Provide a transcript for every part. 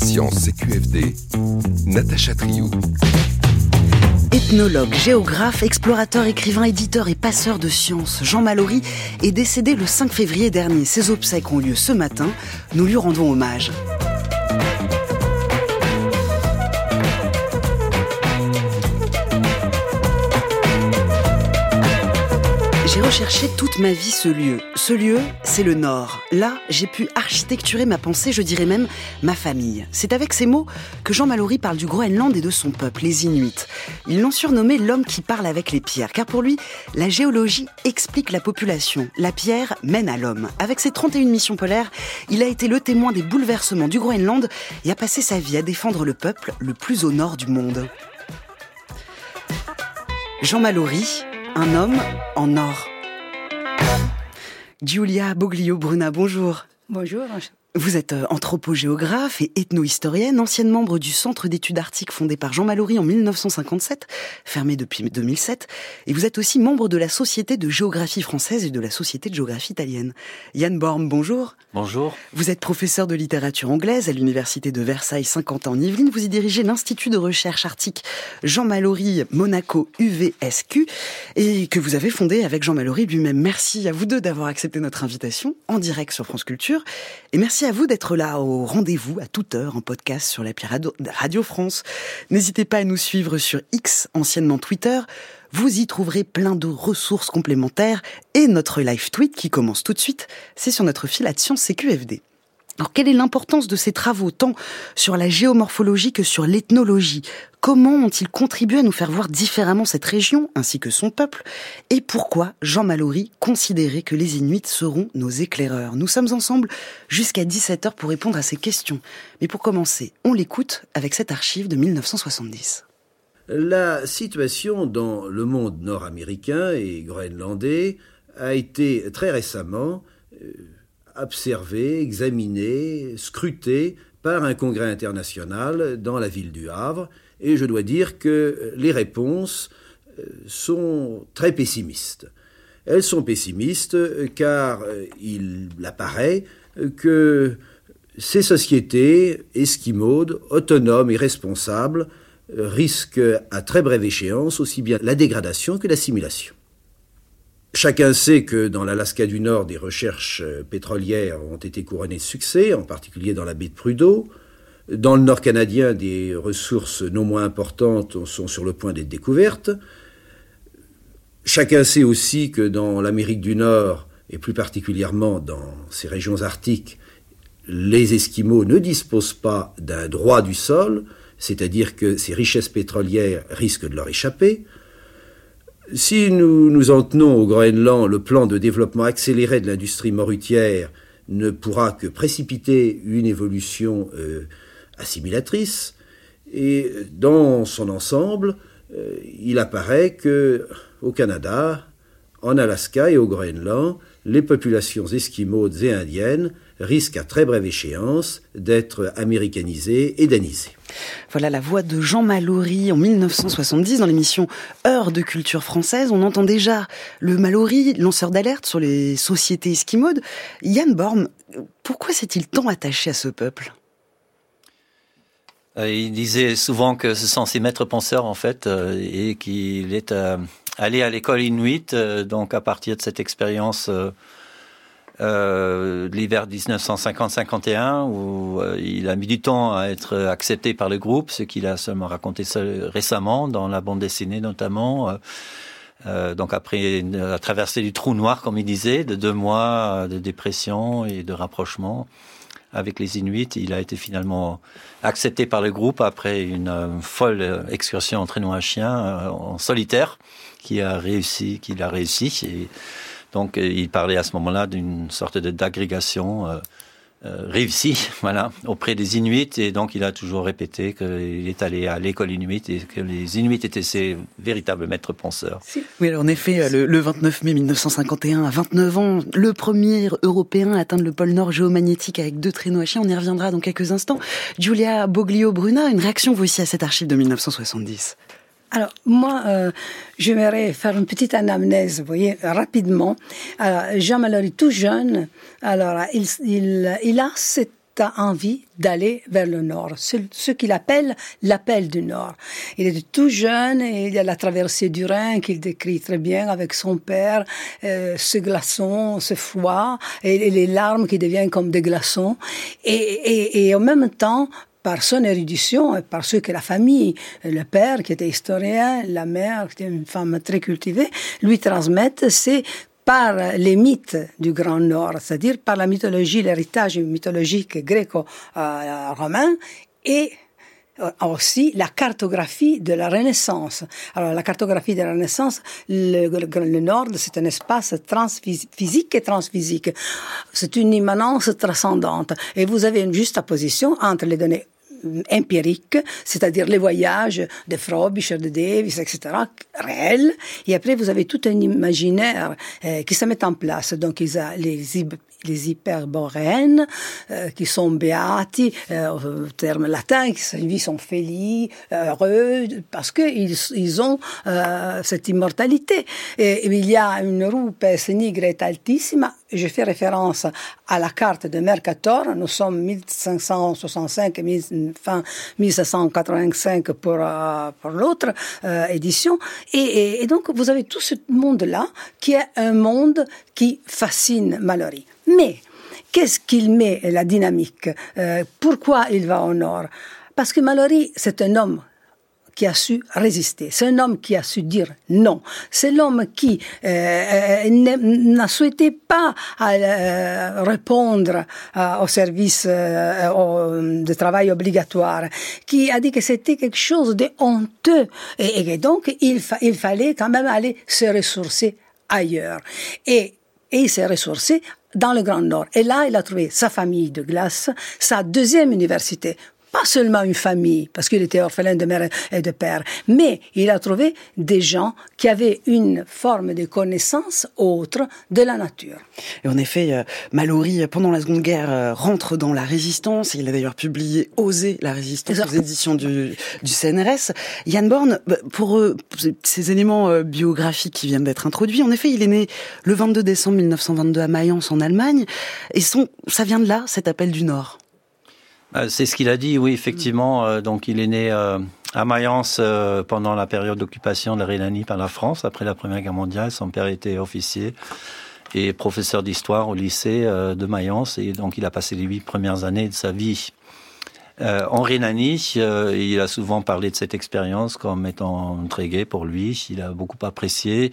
Science CQFD, Natacha Triou. Ethnologue, géographe, explorateur, écrivain, éditeur et passeur de sciences, Jean Mallory est décédé le 5 février dernier. Ses obsèques ont lieu ce matin. Nous lui rendons hommage. Recherché toute ma vie ce lieu. Ce lieu, c'est le Nord. Là, j'ai pu architecturer ma pensée, je dirais même ma famille. C'est avec ces mots que Jean Mallory parle du Groenland et de son peuple, les Inuits. Ils l'ont surnommé l'homme qui parle avec les pierres, car pour lui, la géologie explique la population. La pierre mène à l'homme. Avec ses 31 missions polaires, il a été le témoin des bouleversements du Groenland et a passé sa vie à défendre le peuple le plus au nord du monde. Jean Mallory, un homme en or. Giulia Boglio-Bruna, bonjour. Bonjour. Vous êtes euh, anthropogéographe et ethno-historienne, ancienne membre du Centre d'études arctiques fondé par Jean Mallory en 1957, fermé depuis 2007, et vous êtes aussi membre de la Société de géographie française et de la Société de géographie italienne. Yann Borm, bonjour. Bonjour. Vous êtes professeur de littérature anglaise à l'Université de Versailles 50 ans en Yvelines. Vous y dirigez l'Institut de recherche arctique Jean Mallory Monaco UVSQ et que vous avez fondé avec Jean Mallory lui-même. Merci à vous deux d'avoir accepté notre invitation en direct sur France Culture et merci Merci à vous d'être là au rendez-vous à toute heure en podcast sur l'appli Radio, France. N'hésitez pas à nous suivre sur X, anciennement Twitter. Vous y trouverez plein de ressources complémentaires et notre live tweet qui commence tout de suite. C'est sur notre fil Science CQFD. Alors, quelle est l'importance de ces travaux, tant sur la géomorphologie que sur l'ethnologie? Comment ont-ils contribué à nous faire voir différemment cette région, ainsi que son peuple? Et pourquoi Jean Mallory considérait que les Inuits seront nos éclaireurs? Nous sommes ensemble jusqu'à 17h pour répondre à ces questions. Mais pour commencer, on l'écoute avec cette archive de 1970. La situation dans le monde nord-américain et groenlandais a été très récemment euh, observé, examiné, scruté par un congrès international dans la ville du Havre, et je dois dire que les réponses euh, sont très pessimistes. Elles sont pessimistes car euh, il apparaît que ces sociétés esquimaudes, autonomes et responsables, risquent à très brève échéance aussi bien la dégradation que l'assimilation. Chacun sait que dans l'Alaska du Nord, des recherches euh, pétrolières ont été couronnées de succès, en particulier dans la baie de Prudhoe. Dans le Nord canadien, des ressources non moins importantes sont sur le point d'être découvertes. Chacun sait aussi que dans l'Amérique du Nord, et plus particulièrement dans ces régions arctiques, les Esquimaux ne disposent pas d'un droit du sol, c'est-à-dire que ces richesses pétrolières risquent de leur échapper. Si nous nous en tenons au Groenland, le plan de développement accéléré de l'industrie morutière ne pourra que précipiter une évolution euh, assimilatrice. Et dans son ensemble, euh, il apparaît que au Canada, en Alaska et au Groenland, les populations esquimaudes et indiennes risquent à très brève échéance d'être américanisées et danisées. Voilà la voix de Jean Mallory en 1970 dans l'émission Heure de culture française. On entend déjà le Mallory, lanceur d'alerte sur les sociétés esquimaudes. Yann Borm, pourquoi s'est-il tant attaché à ce peuple? Euh, Il disait souvent que ce sont ses maîtres penseurs en fait euh, et qu'il est euh, allé à l'école inuit donc à partir de cette expérience euh, l'hiver 1950-51 où euh, il a mis du temps à être accepté par le groupe, ce qu'il a seulement raconté récemment dans la bande dessinée notamment. Euh, euh, donc après la traversée du trou noir, comme il disait, de deux mois de dépression et de rapprochement avec les Inuits, il a été finalement accepté par le groupe après une folle excursion en traîneau à chien en solitaire, qui a réussi, qu'il a réussi. Et, donc, euh, il parlait à ce moment-là d'une sorte d'agrégation euh, euh, réussie, voilà, auprès des Inuits. Et donc, il a toujours répété qu'il est allé à l'école Inuit et que les Inuits étaient ses véritables maîtres penseurs. Oui, alors en effet, le, 29 mai 1951, à 29 ans, le premier Européen à atteindre le pôle Nord géomagnétique avec deux traîneaux à chien. On y reviendra dans quelques instants. Giulia Boglio-Bruna, une réaction vous aussi à cette archive de 1970 alors, moi, euh, j'aimerais faire une petite anamnèse, vous voyez, rapidement. Alors, Jean Mallory, tout jeune, alors, il, il, il a cette envie d'aller vers le nord, ce, qu'il appelle l'appel du nord. Il est tout jeune et il y a la traversée du Rhin qu'il décrit très bien avec son père, euh, ce glaçon, ce froid et, les larmes qui deviennent comme des glaçons. Et, et, et en même temps, par son érudition et par ce que la famille, le père qui était historien, la mère qui était une femme très cultivée, lui transmettent, c'est par les mythes du Grand Nord, c'est-à-dire par la mythologie, l'héritage mythologique gréco-romain et euh, aussi la cartographie de la Renaissance. Alors la cartographie de la Renaissance, le, Nord, c'est un espace transphysique et transphysique. C'est une immanence transcendante. Et vous avez une juste opposition entre les données empirique, c'est-à-dire les voyages de Frobisher, de Davis, etc., réels. Et après, vous avez tout un imaginaire euh, qui se met en place. Donc, il y a les, les hyperboréennes euh, qui sont béati, euh, au terme latin, qui sont félis, heureux, parce qu'ils ils ont euh, cette immortalité. Et, il y a une pes et altissima. Je fais référence à la carte de Mercator. Nous sommes 1565 fin 1785 pour, euh, pour l'autre euh, édition. Et, et, et donc, vous avez tout ce monde-là qui est un monde qui fascine Mallory. Mais qu'est-ce qu'il met la dynamique? Euh, Pourquoi il va au nord Parce que Mallory, c'est un homme qui a su résister. C'est un homme qui a su dire non. C'est l'homme qui euh, euh n'a souhaité pas euh, répondre euh, au service de travail obligatoire, qui a dit que c'était quelque chose de honteux et, et donc il, il fallait quand même aller se ressourcer ailleurs. Et et il s'est ressourcé dans le Grand Nord. Et là, il a trouvé sa famille de glace, sa deuxième université pas seulement une famille, parce qu'il était orphelin de mère et de père, mais il a trouvé des gens qui avaient une forme de connaissance autre de la nature. Et en effet, euh, Mallory, pendant la Seconde Guerre, euh, rentre dans la résistance. Il a d'ailleurs publié Oser la résistance aux éditions du, du CNRS. Yann Born, bah, pour euh, ces éléments biographiques qui viennent d'être introduits, en effet, il est né le 22 décembre 1922 à Mayence en Allemagne. Et son, ça vient de là, cet appel du Nord. Euh, c'est ce qu'il a dit, oui, effectivement. Euh, donc, il est né euh, à Mayence pendant la période d'occupation de la Rhénanie par la France, après la Première Guerre mondiale. Son père était officier et professeur d'histoire au lycée de Mayence. Et donc, il a passé les huit premières années de sa vie en Rhénanie. il a souvent parlé de cette expérience comme étant très gai pour lui. Il a beaucoup apprécié.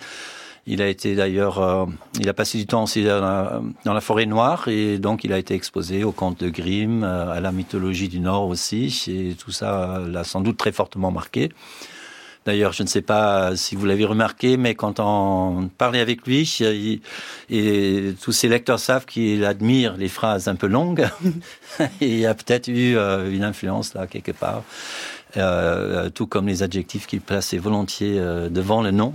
Il a été d'ailleurs, euh, il a passé du temps aussi dans la, forêt noire et donc il a été exposé aux contes de Grimm, euh, à la mythologie du Nord aussi. Et tout ça l'a sans doute très fortement marqué. D'ailleurs, je ne sais pas si vous l'avez remarqué, mais quand on parlait avec lui, et tous ses lecteurs savent qu'il admire les phrases un peu longues, et il y a peut-être eu euh, une influence là quelque part, tout comme les adjectifs qu'il plaçait volontiers devant le nom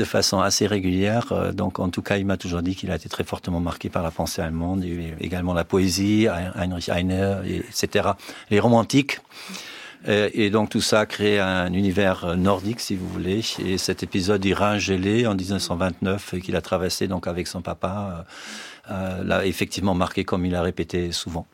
de façon assez régulière. Euh, donc, en tout cas, il m'a toujours dit qu'il a été très fortement marqué par la pensée allemande, et également la poésie, Heinrich Heine, etc. Les romantiques. Euh, et donc tout ça a créé un univers nordique, si vous voulez. Et cet épisode Rhin gelé en 1929 qu'il a traversé donc avec son papa euh, l'a effectivement marqué comme il a répété souvent.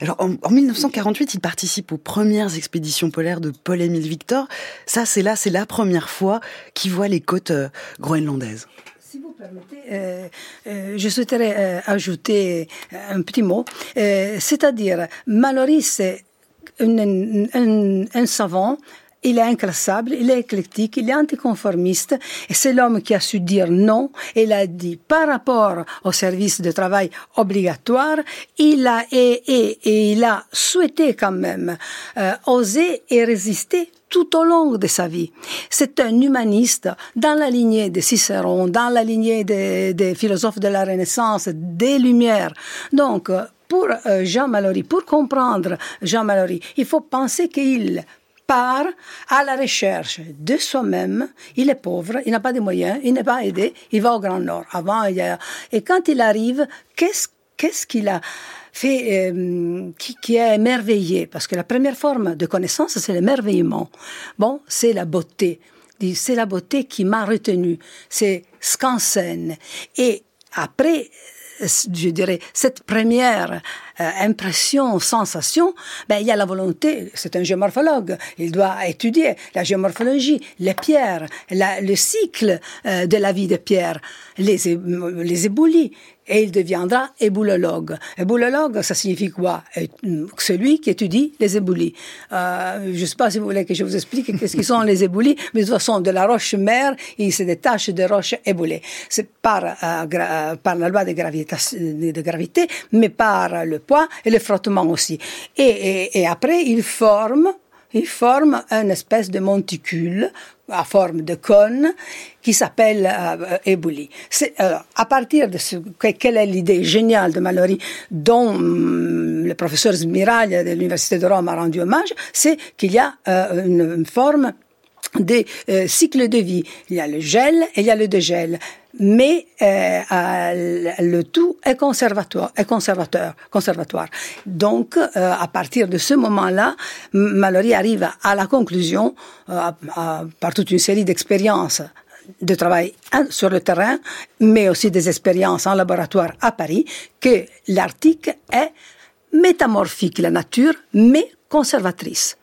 Alors, en, 1948, il participe aux premières expéditions polaires de Paul-Émile Victor. Ça, c'est là, c'est la première fois qu'il voit les côtes euh, groenlandaises. Si vous permettez, euh, euh, je souhaiterais ajouter un petit mot. C'est-à-dire, Mallory, c'est un savant il est inclassable, il est éclectique, il est anticonformiste, et c'est l'homme qui a su dire non. Il a dit, par rapport au service de travail obligatoire, il a et, et, il a souhaité quand même euh, oser et résister tout au long de sa vie. C'est un humaniste dans la lignée de Cicéron, dans la lignée des, des philosophes de la Renaissance, des Lumières. Donc, pour euh, Jean Mallory, pour comprendre Jean Mallory, il faut penser qu'il part à la recherche de soi-même. Il est pauvre, il n'a pas de moyens, il n'est pas aidé, il va au Grand Nord. Avant, il a... Et quand il arrive, qu'est-ce qu'est-ce qu'il a fait euh, qui, qui est émerveillé? Parce que la première forme de connaissance, c'est l'émerveillement. Bon, c'est la beauté. C'est la beauté qui m'a retenu. C'est Skansen. Et après, je dirais, cette première euh, impression, sensation, ben, il y a la volonté, c'est un géomorphologue, il doit étudier la géomorphologie, les pierres, le cycle euh, de la vie des pierres, les, les éboulis, et il deviendra éboulologue. Éboulologue, ça signifie quoi? Celui qui étudie les éboulis. Euh, je ne sais pas si vous voulez que je vous explique qu'est-ce qu'ils sont les éboulis, mais de toute façon, de la roche mère, il se détache de roches éboulées. C'est par, euh, par la loi de gravité, de gravité, mais par le poids et le frottement aussi. Et, et, et après, il forme il forme une espèce de monticule à forme de cône qui s'appelle euh, éboulis. à partir de ce, quelle est l'idée géniale de Mallory dont hum, le professeur Smiraglia de l'Université de Rome a rendu hommage, c'est qu'il y a euh, une, forme des euh, cycles de vie. Il y a le gel et il y a le dégel mais euh, le tout est conservatoire, est conservateur, conservatoire. Donc, euh, à partir de ce moment-là, Mallory arrive à la conclusion, euh, par toute une série d'expériences de travail sur le terrain, mais aussi des expériences en laboratoire à Paris, que l'Arctique est métamorphique, la nature, mais conservatrice.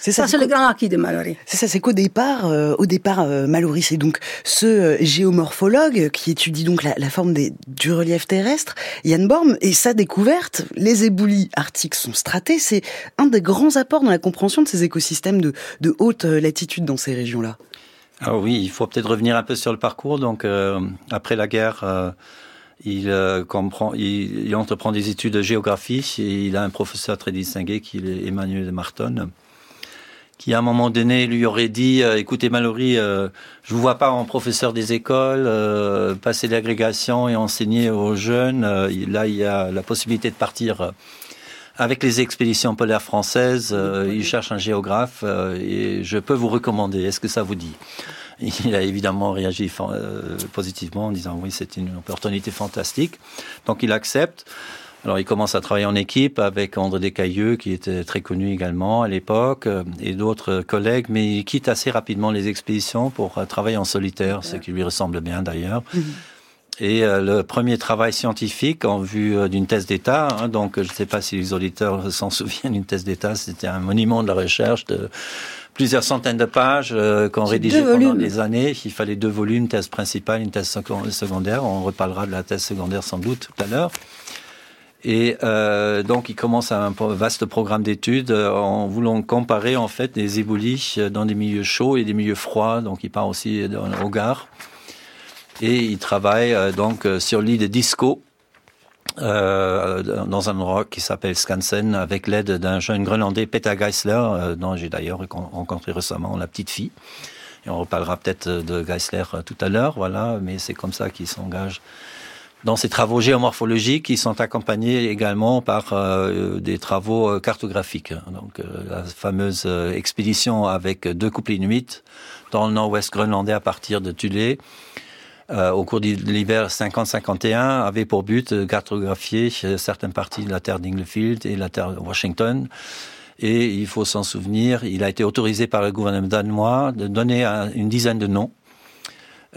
C'est ça, c'est le grand acquis de Mallory. C'est ça, c'est qu'au départ, euh, au départ, euh, Mallory, c'est donc ce euh, géomorphologue qui étudie donc la, forme des, du relief terrestre, Yann Borm, et sa découverte, les éboulis arctiques sont stratés, c'est un des grands apports dans la compréhension de ces écosystèmes de, de haute latitude dans ces régions-là. Ah oui, il faut peut-être revenir un peu sur le parcours. Donc, après la guerre, il, comprend, il, il, entreprend des études de géographie et il a un professeur très distingué qui est Emmanuel Marton qui à un moment donné lui aurait dit euh, écoutez Mallory euh, je vous vois pas en professeur des écoles euh, passer l'agrégation et enseigner aux jeunes. Euh, là il y a la possibilité de partir avec les expéditions polaires françaises. Il cherche un géographe et je peux vous recommander. Est-ce que ça vous dit? Il a évidemment réagi positivement en disant oui c'est une opportunité fantastique. Donc il accepte alors il commence à travailler en équipe avec André Descailleux, qui était très connu également à l'époque, euh, et d'autres collègues, mais il quitte assez rapidement les expéditions pour euh, travailler en solitaire, ce qui lui ressemble bien d'ailleurs. Mhm. Et euh, le premier travail scientifique en vue d'une thèse d'État, hein, donc je ne sais pas si les auditeurs s'en souviennent, une thèse d'État, c'était un monument de la recherche de plusieurs centaines de pages qu'on rédigeait pendant des années. Il fallait deux volumes, thèse principale, une thèse secondaire. On reparlera de la thèse secondaire sans doute tout à l'heure. Et euh, donc, il commence un vaste programme d'études euh, en voulant comparer en fait des éboulis dans des milieux chauds et des milieux froids. Donc, il part aussi au Gard. Et il travaille euh, donc sur l'île de Disco, euh, dans un endroit qui s'appelle Skansen, avec l'aide d'un jeune Grenlandais, Peter Geisler, dont j'ai d'ailleurs rencontré récemment la petite fille. Et on reparlera peut-être de Geisler tout à l'heure, voilà, mais c'est comme ça qu'il s'engage dans ces travaux géomorphologiques qui sont accompagnés également par euh, des travaux euh, cartographiques. Donc euh, la fameuse expédition avec deux couples inuits dans le nord-ouest groenlandais à partir de Tulé au cours de l'hiver 50-51 avait pour but de cartographier certaines parties de la terre d'Inglefield et la terre de Washington. Et il faut s'en souvenir, il a été autorisé par le gouvernement danois de donner une dizaine de noms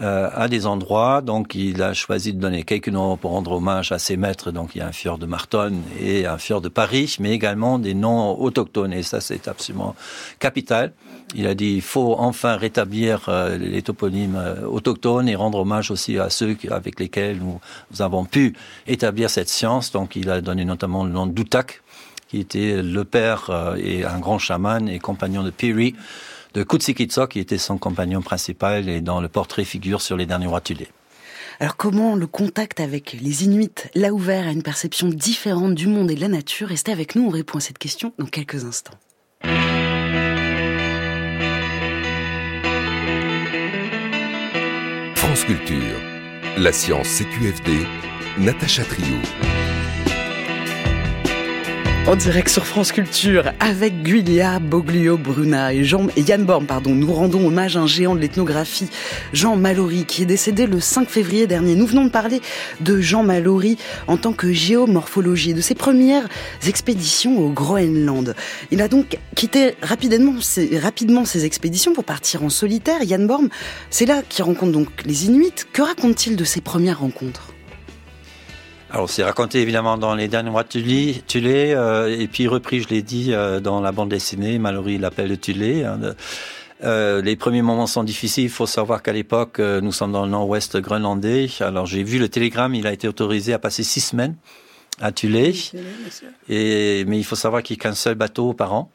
euh, à des endroits. Donc, il a choisi de donner quelques noms pour rendre hommage à ses maîtres. Donc, il y a un fjord de Marton et un fjord de Paris, mais également des noms autochtones. Et ça, c'est absolument capital. Il a dit il faut enfin rétablir euh, les toponymes euh, autochtones et rendre hommage aussi à ceux avec lesquels nous, avons pu établir cette science. Donc, il a donné notamment le nom d'Utak, qui était le père et un grand chaman et compagnon de Piri de Kutsikitso, qui était son compagnon principal et dont le portrait figure sur les derniers rois tulés. Alors comment le contact avec les Inuits l'a ouvert à une perception différente du monde et de la nature? Restez avec nous, on répond à cette question dans quelques instants. France Culture, la science CQFD, Natacha Trio. En direct sur France Culture avec Guilia Boglio Bruna et Jean et Yann Born, pardon. Nous rendons hommage à un géant de l'ethnographie, Jean Mallory, qui est décédé le 5 février dernier. Nous venons de parler de Jean Mallory en tant que géomorphologie, de ses premières expéditions au Groenland. Il a donc quitté rapidement ses, rapidement ses expéditions pour partir en solitaire. Yann Born, c'est là qu'il rencontre donc les Inuits. Que raconte-t-il de ses premières rencontres? Alors c'est raconté évidemment dans les derniers mois de Tulé, euh, et puis repris, je l'ai dit, euh, dans la bande dessinée, Mallory l'appelle de Tulé. Hein, euh, les premiers moments sont difficiles. Il faut savoir qu'à l'époque, euh, nous sommes dans le nord-ouest groenlandais. Alors j'ai vu le télégramme, il a été autorisé à passer six semaines à Tulé. Et, mais il faut savoir qu'il n'y a qu'un seul bateau par an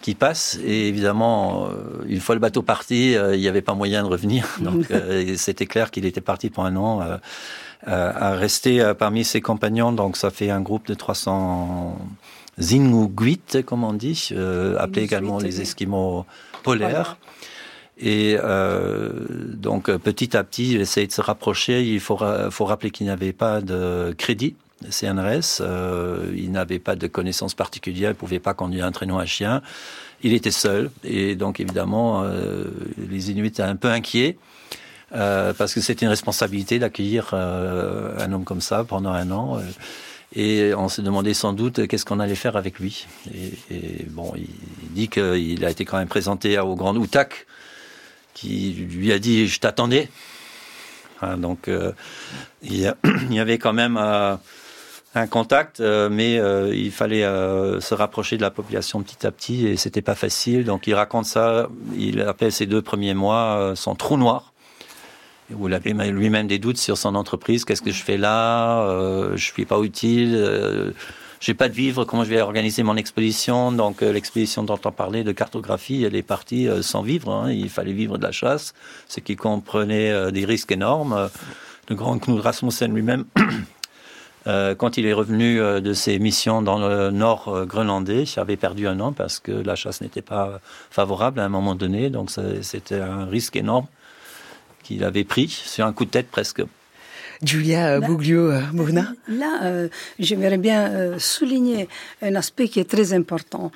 qui passe. Et évidemment, euh, une fois le bateau parti, il n'y avait pas moyen de revenir. Donc c'était clair qu'il était parti pour un an à rester parmi ses compagnons. Donc ça fait un groupe de 300 Zinguguit, comme on dit, appelé également les Esquimaux polaire. Et euh, donc petit à petit, il essaye de se rapprocher. Il faut, faut rappeler qu'il n'avait pas de crédit CNRS, euh, il n'avait pas de connaissances particulières, il ne pouvait pas conduire un traîneau à chien. Il était seul et donc évidemment euh, les Inuits étaient un peu inquiets euh, parce que c'était une responsabilité d'accueillir euh, un homme comme ça pendant un an. Euh, et on s'est demandé sans doute qu'est-ce qu'on allait faire avec lui. Et, bon, il, dit qu'il a été quand même présenté au grand Outak, qui lui a dit Je t'attendais. Hein, donc, il, y avait quand même un contact, mais il fallait se rapprocher de la population petit à petit et c'était pas facile. Donc, il raconte ça. Il appelle ses deux premiers mois son trou noir où il avait lui-même des doutes sur son entreprise. Qu'est-ce que je fais là? Euh, Je suis pas utile. Euh, j'ai pas de vivre. Comment je vais organiser mon exposition? Donc euh, l'exposition dont on parlait de cartographie, elle est partie euh, sans vivre. Hein. Il fallait vivre de la chasse, ce qui comprenait des risques énormes. Le grand Knud Rasmussen lui-même. quand il est revenu de ses missions dans le nord groenlandais, il avait perdu un an parce que la chasse n'était pas favorable à un moment donné, donc c'était un risque énorme qu'il avait pris sur un coup de tête presque. Julia euh, Buglio euh, Mona Là, euh, j'aimerais bien souligner un aspect qui est très important.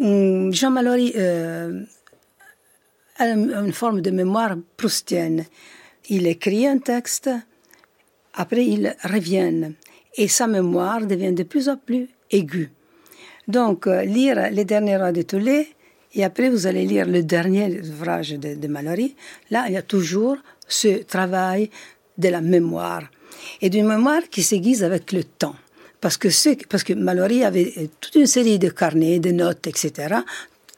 Hum, Jean Mallory a une forme de mémoire proustienne. Il écrit un texte, après il revient, et sa mémoire devient de plus en plus aiguë. Donc, lire Les derniers rois de Toulé, et après, vous allez lire le dernier ouvrage de, de Mallory. Là, il y a toujours ce travail de la mémoire. Et d'une mémoire qui s'aiguise avec le temps. Parce que, ce, parce que Mallory avait toute une série de carnets, de notes, etc.,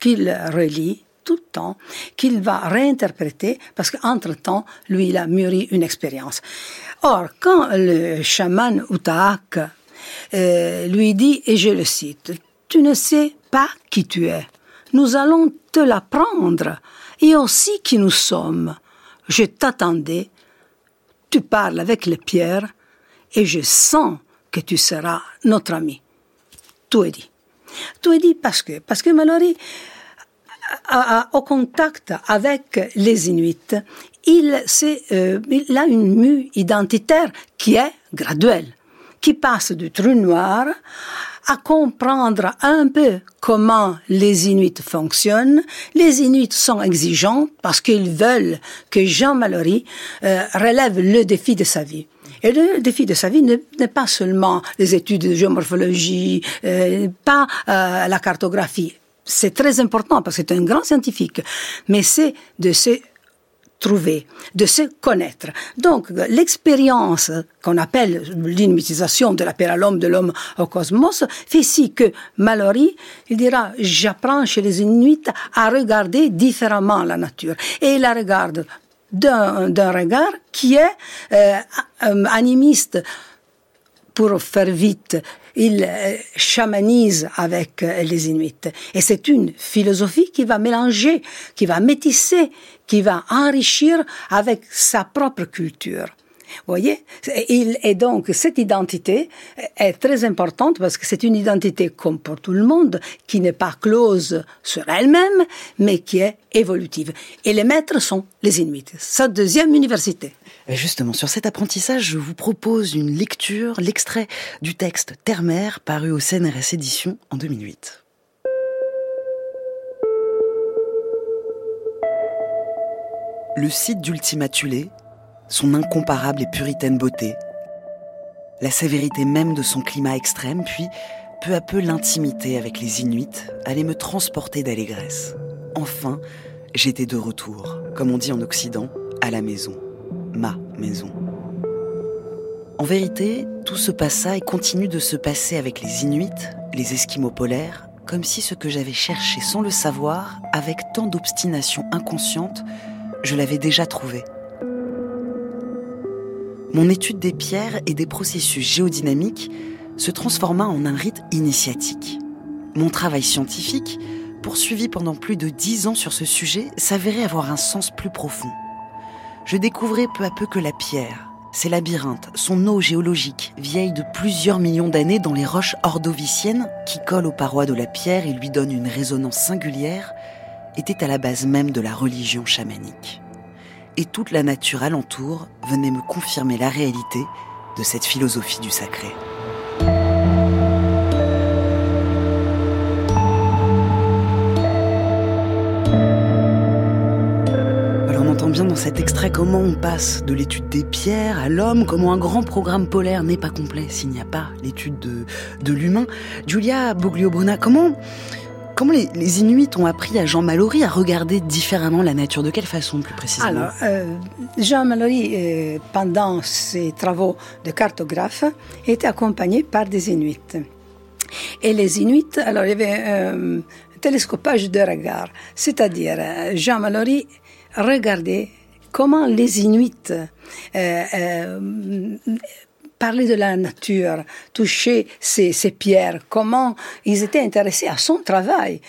qu'il relit tout le temps, qu'il va réinterpréter, parce qu'entre-temps, lui, il a mûri une expérience. Or, quand le chaman Utaak euh, lui dit, et je le cite, Tu ne sais pas qui tu es nous allons te l'apprendre, et aussi qui nous sommes. Je t'attendais, tu parles avec les pierres, et je sens que tu seras notre ami. Tout est dit. Tout est dit parce que, parce que Mallory, au contact avec les Inuits, il, euh, il a une mue identitaire qui est graduelle, qui passe du trou noir à comprendre un peu comment les Inuits fonctionnent. Les Inuits sont exigeants parce qu'ils veulent que Jean Mallory euh, relève le défi de sa vie. Et le défi de sa vie n'est pas seulement les études de géomorphologie, euh, pas euh, la cartographie. C'est très important parce que c'est un grand scientifique, mais c'est de se trouver, de se connaître. Donc, l'expérience qu'on appelle l'inutisation de l'appel à l'homme, de l'homme au cosmos, fait si que Mallory, il dira, j'apprends chez les Inuits à regarder différemment la nature. Et il la regarde d'un regard qui est euh, animiste. Pour faire vite, il euh, chamanise avec euh, les Inuits. Et c'est une philosophie qui va mélanger, qui va métisser, qui va enrichir avec sa propre culture. Vous voyez Et donc, cette identité est très importante parce que c'est une identité, comme pour tout le monde, qui n'est pas close sur elle-même, mais qui est évolutive. Et les maîtres sont les Inuits. Sa deuxième université. Justement, sur cet apprentissage, je vous propose une lecture, l'extrait du texte Terre-Mère, paru au CNRS Édition en 2008. le site d'Ultima Thule, son incomparable et puritaine beauté, la sévérité même de son climat extrême, puis peu à peu l'intimité avec les Inuits allait me transporter d'allégresse. Enfin, j'étais de retour, comme on dit en Occident, à la maison, ma maison. En vérité, tout se passa et continue de se passer avec les Inuits, les Esquimaux polaires, comme si ce que j'avais cherché sans le savoir, avec tant d'obstination inconsciente, je l'avais déjà trouvé. Mon étude des pierres et des processus géodynamiques se transforma en un rite initiatique. Mon travail scientifique, poursuivi pendant plus de dix ans sur ce sujet, s'avérait avoir un sens plus profond. Je découvrais peu à peu que la pierre, ses labyrinthes, son eau géologique, vieille de plusieurs millions d'années dans les roches ordoviciennes qui collent aux parois de la pierre et lui donnent une résonance singulière, était à la base même de la religion chamanique. Et toute la nature alentour venait me confirmer la réalité de cette philosophie du sacré. Dans cet extrait comment on passe de l'étude des pierres à l'homme, comment un grand programme polaire n'est pas complet s'il n'y a pas l'étude de, l'humain. Julia Boglio-Bruna, comment, comment les, Inuits ont appris à Jean Mallory à regarder différemment la nature? De quelle façon plus précisément? Alors, euh, Jean Mallory, euh, pendant ses travaux de cartographe, était accompagné par des Inuits. Et les Inuits, alors il y avait un télescopage de regard, c'est-à-dire Jean Mallory regardez comment les Inuits euh, euh, parlaient de la nature, touchaient ces, pierres, comment ils étaient intéressés à son travail.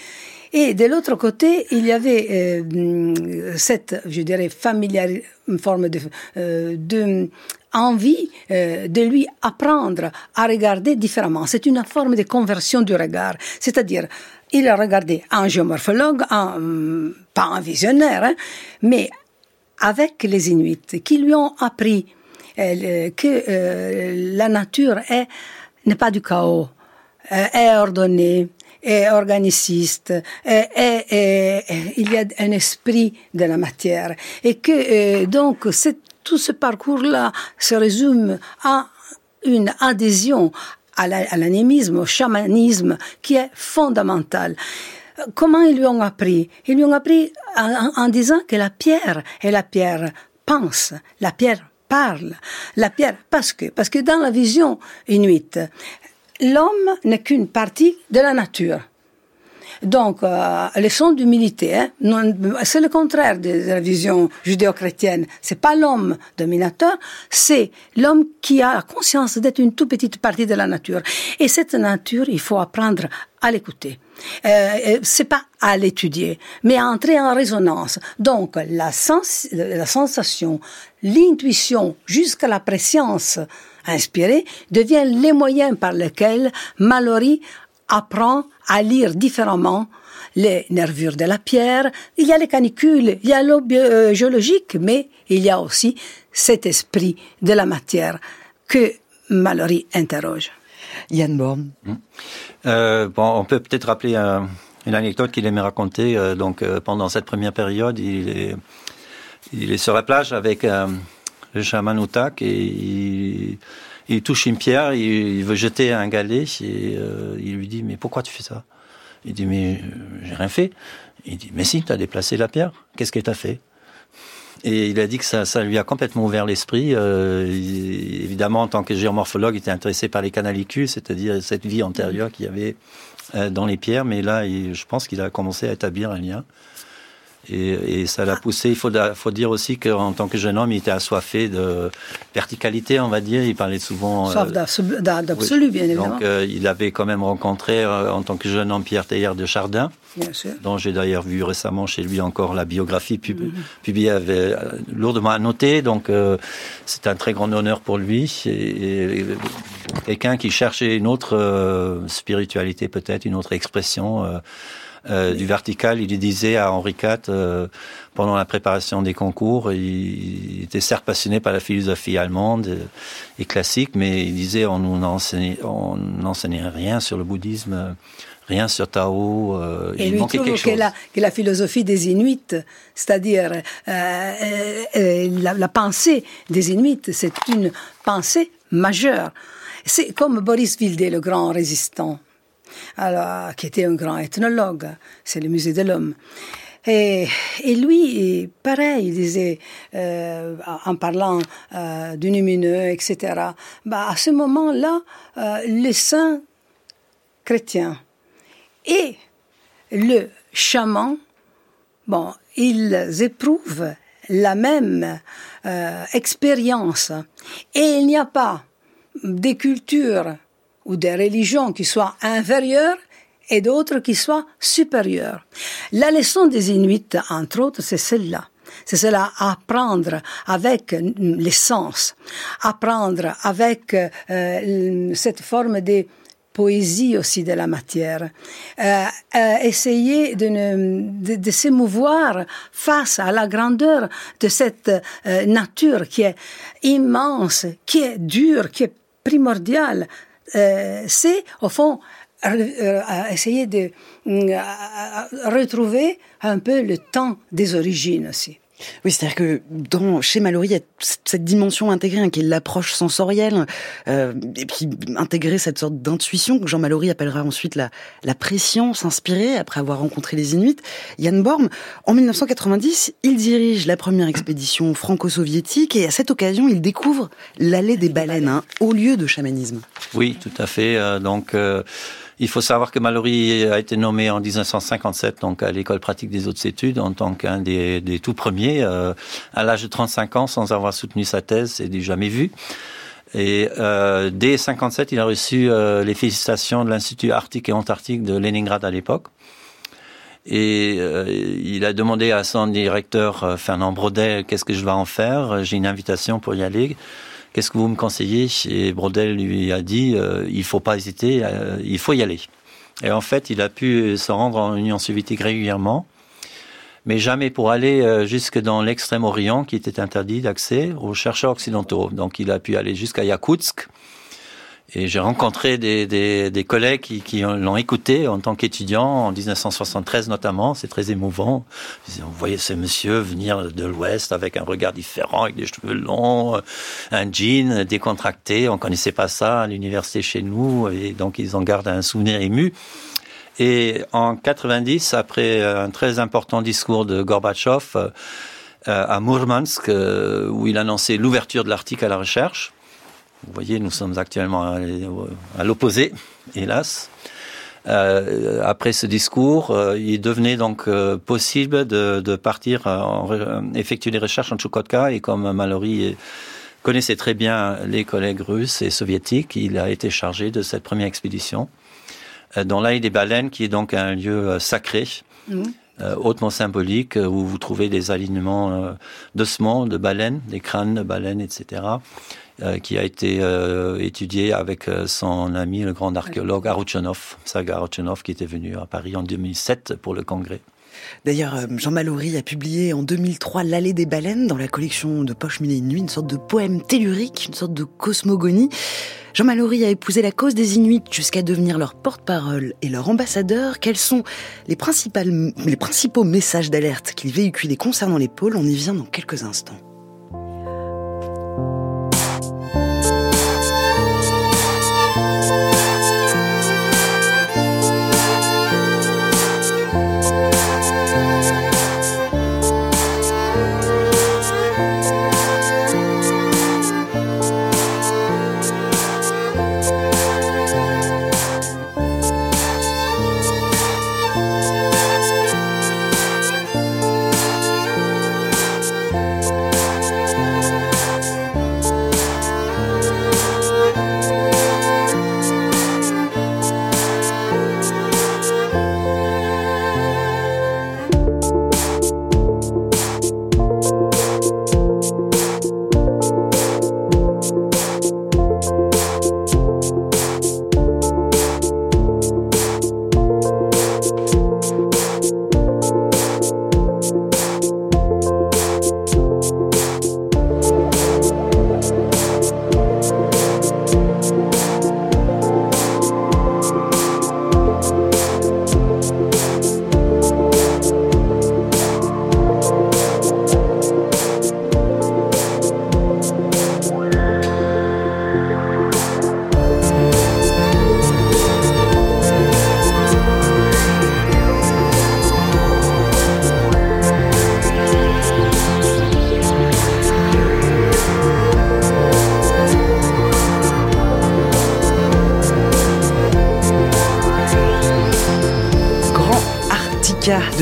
Et de l'autre côté, il y avait euh, cette, je dirais, familière, une forme de, de envie de lui apprendre à regarder différemment. C'est une forme de conversion du regard. C'est-à-dire, il a regardé un géomorphologue, un, pas un visionnaire, hein, mais avec les Inuits, qui lui ont appris euh, que euh, la nature est n'est pas du chaos, euh, est ordonnée, est organiciste, il y a un esprit de la matière, et que donc tout ce parcours-là se résume à une adhésion à l'animisme, au chamanisme, qui est fondamental. Comment ils lui ont appris? Ils lui ont appris en, disant que la pierre et la pierre pense, la pierre parle, la pierre parce que parce que dans la vision inuite, l'homme n'est qu'une partie de la nature. Donc, euh, leçon d'humilité, hein, c'est le contraire de la vision judéo-chrétienne. C'est pas l'homme dominateur, c'est l'homme qui a la conscience d'être une toute petite partie de la nature. Et cette nature, il faut apprendre à l'écouter. Euh, c'est pas à l'étudier, mais à entrer en résonance. Donc, la, sens, la sensation, l'intuition, jusqu'à la préscience inspirée, devient les moyens par lesquels Mallory apprend à lire différemment les nervures de la pierre. Il y a les canicules, il y a l'eau euh, géologique, mais il y a aussi cet esprit de la matière que Mallory interroge. Yann Born. Hmm. Euh, bon, on peut peut-être rappeler une anecdote qu'il aimait raconter. Euh, donc, pendant cette première période, il est, il est sur la plage avec le chaman Outak et il, il touche une pierre, il, veut jeter un galet et euh, il lui dit mais pourquoi tu fais ça? Il dit mais euh, j'ai rien fait. Il dit mais si, tu as déplacé la pierre. Qu'est-ce que tu as fait? Et il a dit que ça, ça lui a complètement ouvert l'esprit. Euh, évidemment, en tant que géomorphologue, il était intéressé par les canalicus, c'est-à-dire cette vie antérieure qu'il y avait dans les pierres. Mais là, je pense qu'il a commencé à établir un lien. Et, et, ça l'a poussé. Il faut, faut dire aussi qu'en tant que jeune homme, il était assoiffé de verticalité, on va dire. Il parlait souvent. Soif euh, d'absolu, bien évidemment. Donc, euh, il avait quand même rencontré, euh, en tant que jeune homme, Pierre Teilhard de Chardin. Bien sûr. Dont j'ai d'ailleurs vu récemment chez lui encore la biographie pub mm-hmm. publiée, avait lourdement annoté. Donc, c'est un très grand honneur pour lui. Et, et quelqu'un qui cherchait une autre spiritualité, peut-être, une autre expression euh, du vertical. Il disait à Henri IV, euh, pendant la préparation des concours, il, était certes passionné par la philosophie allemande et, classique, mais il disait on n'enseignait rien sur le bouddhisme rien sur Tao. Euh, et il lui trouve que la, que la, philosophie des Inuits, c'est-à-dire la, la, pensée des Inuits, c'est une pensée majeure. C'est comme Boris Wilde, le grand résistant alors, qui était un grand ethnologue, c'est le musée de l'homme. Et, et, lui, pareil, il disait, euh, en parlant euh, du lumineux, etc., bah, à ce moment-là, euh, les saints chrétiens et le chaman, bon, ils éprouvent la même expérience. Et il n'y a pas des cultures ou des religions qui soient inférieures et d'autres qui soient supérieures. La leçon des Inuits, entre autres, c'est celle-là. C'est cela, apprendre avec les sens, apprendre avec euh, cette forme de poésie aussi de la matière, euh, euh, essayer de, s'émouvoir face à la grandeur de cette nature qui est immense, qui est dure, qui est primordiale. Euh, c'est au fond euh, essayer de retrouver un peu le temps des origines aussi. Oui, c'est-à-dire que chez Mallory, il y a cette dimension intégrée hein, qui est l'approche sensorielle, euh, et puis intégrer cette sorte d'intuition que Jean Mallory appellera ensuite la, la préscience inspirée après avoir rencontré les Inuits. Yann Borm, en 1990, il dirige la première expédition franco-soviétique et à cette occasion, il découvre l'allée des baleines, hein, au lieu de chamanisme. Oui, tout à fait. Euh, donc, euh, il faut savoir que Mallory a été nommé en 1957 donc à l'école pratique des hautes études en tant qu'un des, des, tout premiers euh, à l'âge de 35 ans sans avoir soutenu sa thèse, c'est du jamais vu. Et euh, dès 57, il a reçu euh, les félicitations de l'Institut Arctique et Antarctique de Leningrad à l'époque. Et euh, il a demandé à son directeur euh, Fernand Brodel qu'est-ce que je dois en faire? J'ai une invitation pour y aller qu'est-ce que vous me conseillez Et Brodel lui a dit, euh, il faut pas hésiter, euh, il faut y aller. Et en fait, il a pu se rendre en Union soviétique régulièrement, mais jamais pour aller euh, jusque dans l'extrême-orient, qui était interdit d'accès aux chercheurs occidentaux. Donc il a pu aller jusqu'à Yakoutsk, et j'ai rencontré des, des, des, collègues qui, qui l'ont écouté en tant qu'étudiant en 1973 notamment. C'est très émouvant. Vous voyez ce monsieur venir de l'Ouest avec un regard différent, avec des cheveux longs, un jean décontracté. On connaissait pas ça à l'université chez nous, et donc ils en gardent un souvenir ému. Et en 90, après un très important discours de Gorbatchev euh, à Mourmansk, euh, où il annonçait l'ouverture de l'Arctique à la recherche, vous voyez, nous sommes actuellement à l'opposé, hélas. Euh, après ce discours, euh, il devenait donc euh, possible de, partir effectuer des recherches en Tchoukotka et comme Mallory connaissait très bien les collègues russes et soviétiques, il a été chargé de cette première expédition dans l'Aïe des Baleines, qui est donc un lieu sacré. Hautement symbolique, où vous trouvez des alignements d'ossements de baleines, des crânes de baleines, etc. Euh, qui a été euh, étudié avec euh, son ami, le grand archéologue Aruchonov, Saga Aruchonov, qui était venu à Paris en 2007 pour le congrès. D'ailleurs, Jean Mallory a publié en 2003 L'allée des baleines dans la collection de Poche Mille et Nuit, une sorte de poème tellurique, une sorte de cosmogonie. Jean Mallory a épousé la cause des Inuits jusqu'à devenir leur porte-parole et leur ambassadeur. Quels sont les, les principaux messages d'alerte qu'il véhiculait concernant les pôles? On y vient dans quelques instants.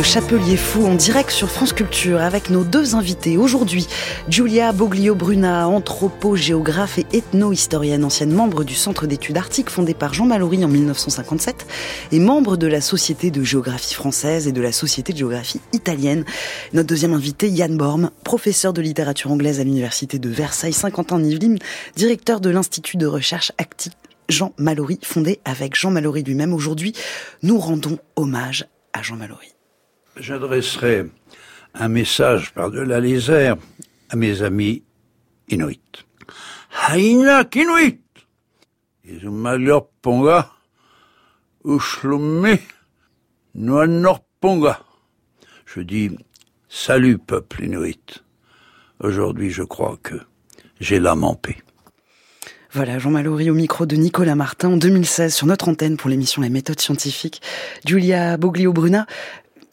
Chapelier Fou en direct sur France Culture avec nos deux invités aujourd'hui. Giulia Boglio-Bruna, anthropo-géographe et ethno-historienne, ancienne membre du Centre d'études arctiques fondé par Jean Mallory en 1957 et membre de la Société de géographie française et de la Société de géographie italienne. Notre deuxième invité, Yann Borm, professeur de littérature anglaise à l'Université de Versailles, 50 ans Yvelines, directeur de l'Institut de recherche actique Jean Mallory, fondé avec Jean Mallory lui-même. Aujourd'hui, nous rendons hommage à Jean Mallory. J'adresserai un message par-delà les airs à mes amis inuits. Haina Inuit! ponga, ponga. Je dis, salut peuple inuit. Aujourd'hui, je crois que j'ai l'âme en paix. Voilà, Jean Mallory au micro de Nicolas Martin en 2016 sur notre antenne pour l'émission La méthode scientifique. Julia Boglio-Bruna,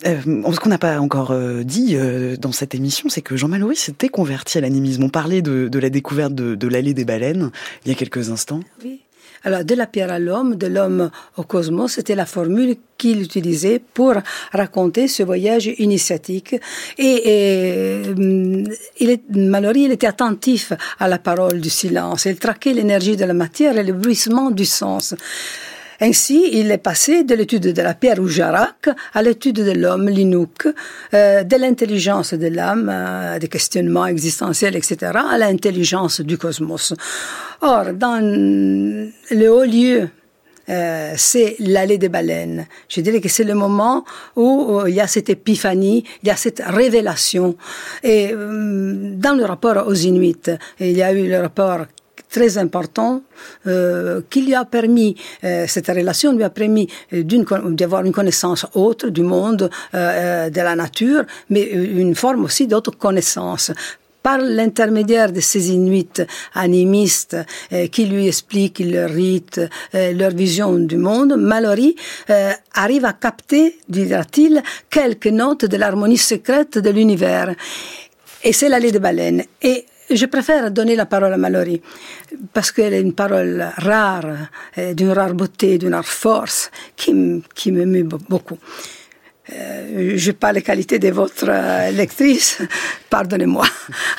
euh, ce qu'on n'a pas encore euh, dit euh, dans cette émission, c'est que Jean Mallory s'était converti à l'animisme. On parlait de, la découverte de, l'allée des baleines il y a quelques instants. Oui. Alors, de la pierre à l'homme, de l'homme au cosmos, c'était la formule qu'il utilisait pour raconter ce voyage initiatique. Et, mm, il est, Mallory, il était attentif à la parole du silence. Il traquait l'énergie de la matière et le bruissement du sens. Ainsi, il est passé de l'étude de la pierre ou jarak à l'étude de l'homme, l'inouk, euh, de l'intelligence de l'âme, euh, des questionnements existentiels, etc., à l'intelligence du cosmos. Or, dans le haut lieu, euh, c'est l'allée des baleines. Je dirais que c'est le moment où, il y a cette épiphanie, il y a cette révélation. Et dans le rapport aux Inuits, il y a eu le rapport très important euh, qui lui a permis, euh, cette relation lui a permis euh, d'avoir une connaissance autre du monde, euh, de la nature, mais une forme aussi d'autre connaissance par l'intermédiaire de ces Inuits animistes qui lui expliquent leur rite, leur vision du monde, Mallory arrive à capter, dira-t-il, quelques notes de l'harmonie secrète de l'univers. Et c'est l'allée des baleines. Et je préfère donner la parole à Mallory parce qu'elle est une parole rare, euh, d'une rare beauté, d'une rare force qui, qui m'émeut beaucoup. Euh, je pas les qualités de votre euh, lectrice, pardonnez-moi.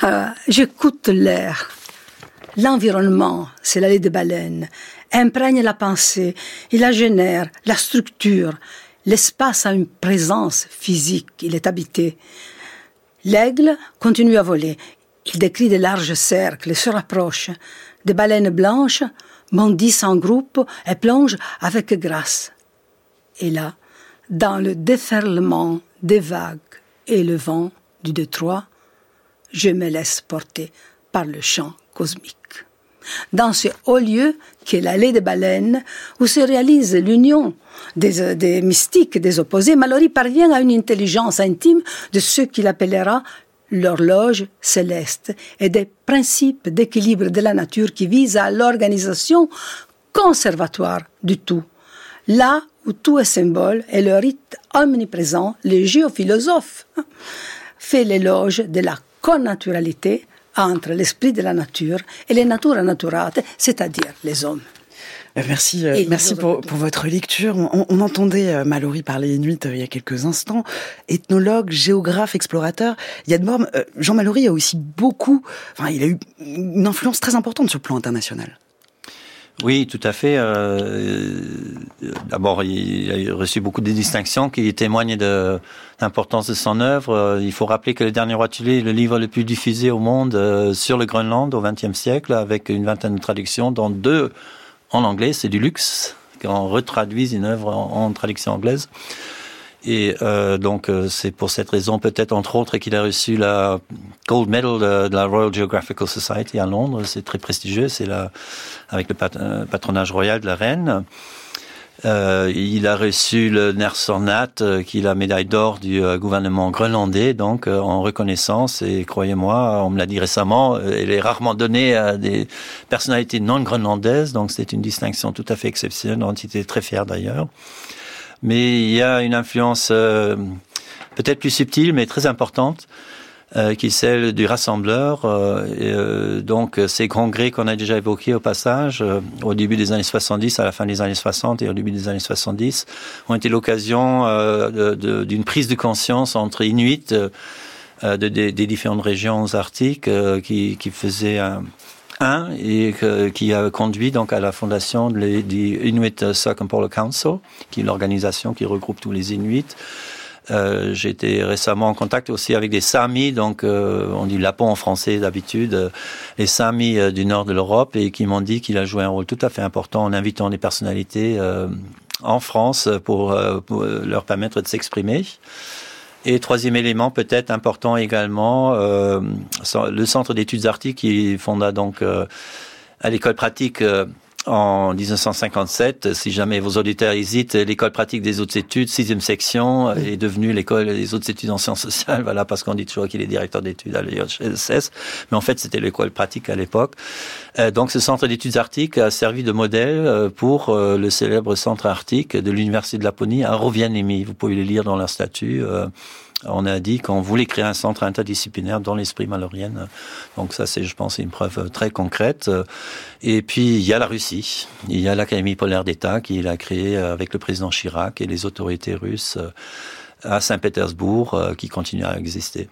Euh, j'écoute l'air, l'environnement, c'est l'allée des baleines, imprègne la pensée, il la génère, la structure. L'espace a une présence physique, il est habité. L'aigle continue à voler. Il décrit de larges cercles et se rapproche. Des baleines blanches bondissent en groupe et plongent avec grâce. Et là, dans le déferlement des vagues et le vent du détroit, je me laisse porter par le chant cosmique. Dans ce haut lieu qui est l'allée des baleines, où se réalise l'union des, des, mystiques, des opposés, Mallory parvient à une intelligence intime de ce qu'il appellera l'horloge céleste et des principes d'équilibre de la nature qui visent à l'organisation conservatoire du tout. Là où tout est symbole et le rite omniprésent, le géophilosophe fait l'éloge de la connaturalité entre l'esprit de la nature et les natura naturate, c'est-à-dire les hommes. Euh, merci, euh, merci pour, pour, votre lecture. On, on entendait euh, Mallory parler Inuit il y a quelques instants. Ethnologue, géographe, explorateur. Yann Borm, Jean Mallory a aussi beaucoup, enfin, il a eu une influence très importante sur le plan international. Oui, tout à fait. Euh, D'abord, il a reçu beaucoup de distinctions qui témoignent de l'importance de son œuvre. Il faut rappeler que Le Dernier Roi Tulé est le livre le plus diffusé au monde sur le Groenland au XXe siècle, avec une vingtaine de traductions, dont deux en anglais, c'est du luxe quand on retraduise une œuvre en, traduction anglaise. Et euh, donc euh, c'est pour cette raison peut-être entre autres qu'il a reçu la Gold Medal de, la Royal Geographical Society à Londres. C'est très prestigieux, c'est avec le euh, patronage royal de la reine. Euh, il a reçu le Nersonat, euh, qui est la médaille d'or du euh, gouvernement groenlandais, donc en reconnaissance. Et croyez-moi, on me l'a dit récemment, elle est rarement donnée à des personnalités non groenlandaises, donc c'est une distinction tout à fait exceptionnelle, dont il était très fier d'ailleurs. Mais il y a une influence peut-être plus subtile, mais très importante qui est celle du rassembleur. donc ces congrès qu'on a déjà évoqués au passage, au début des années 70, à la fin des années 60 et au début des années 70, ont été l'occasion d'une prise de conscience entre Inuits des différentes régions arctiques qui, qui faisaient un, un et qui a conduit donc à la fondation de l'Inuit Circumpolar Council, qui est l'organisation qui regroupe tous les Inuits. Euh, J'ai été récemment en contact aussi avec des Samis, donc euh, on dit Lapon en français d'habitude, euh, les Samis euh, du nord de l'Europe, et qui m'ont dit qu'il a joué un rôle tout à fait important en invitant des personnalités en France pour, leur permettre de s'exprimer. Et troisième élément, peut-être important également, le centre d'études arctiques qui fonda donc à l'école pratique en 1957. Si jamais vos auditeurs hésitent, l'école pratique des hautes études, sixième section, est devenue l'école des hautes études en sciences sociales. Voilà, parce qu'on dit toujours qu'il est directeur d'études à l'IHSS. Mais en fait, c'était l'école pratique à l'époque. donc, ce centre d'études arctiques a servi de modèle pour le célèbre centre arctique de l'Université de Laponie à Rovaniemi. Vous pouvez le lire dans leur statut on a dit qu'on voulait créer un centre interdisciplinaire dans l'esprit malorien. Donc ça, c'est, je pense, une preuve très concrète. Et puis, il y a la Russie. Il y a l'Académie polaire d'État qui a créé avec le président Chirac et les autorités russes à Saint-Pétersbourg euh, qui continue à exister.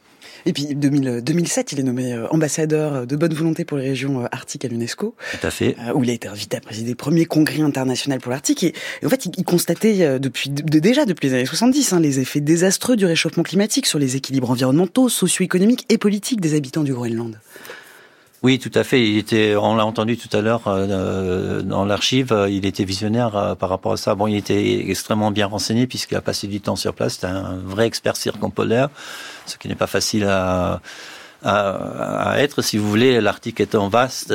Et puis 2007, il est nommé euh, ambassadeur de bonne volonté pour les régions euh, arctiques à l'UNESCO. Tout à fait. Où il a été invité à présider le premier congrès international pour l'Arctique. Et, en fait, il, constatait depuis déjà depuis les années 70 hein, les effets désastreux du réchauffement climatique sur les équilibres environnementaux, socio-économiques et politiques des habitants du Groenland. Oui, tout à fait. Il était, on l'a entendu tout à l'heure euh, dans l'archive, euh, il était visionnaire euh, par rapport à ça. Bon, il était extrêmement bien renseigné puisqu'il a passé du temps sur place. C'était un vrai expert circumpolaire, ce qui n'est pas facile à, à, être, si vous voulez, l'Arctique étant vaste.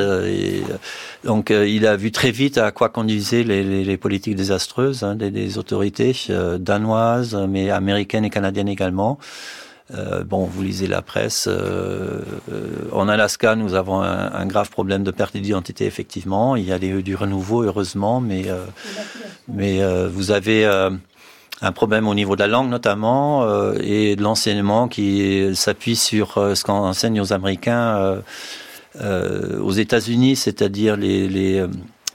Donc, il a vu très vite à quoi conduisaient les, les, les politiques désastreuses hein, des, des, autorités danoises, mais américaines et canadiennes également. Euh, bon, vous lisez la presse. Euh, euh, en Alaska, nous avons un, grave problème de perte d'identité, effectivement. Il y a des, du renouveau, heureusement, mais, mais vous avez un problème au niveau de la langue, notamment, et de l'enseignement qui s'appuie sur ce qu'on enseigne aux Américains aux États-Unis, c'est-à-dire les, les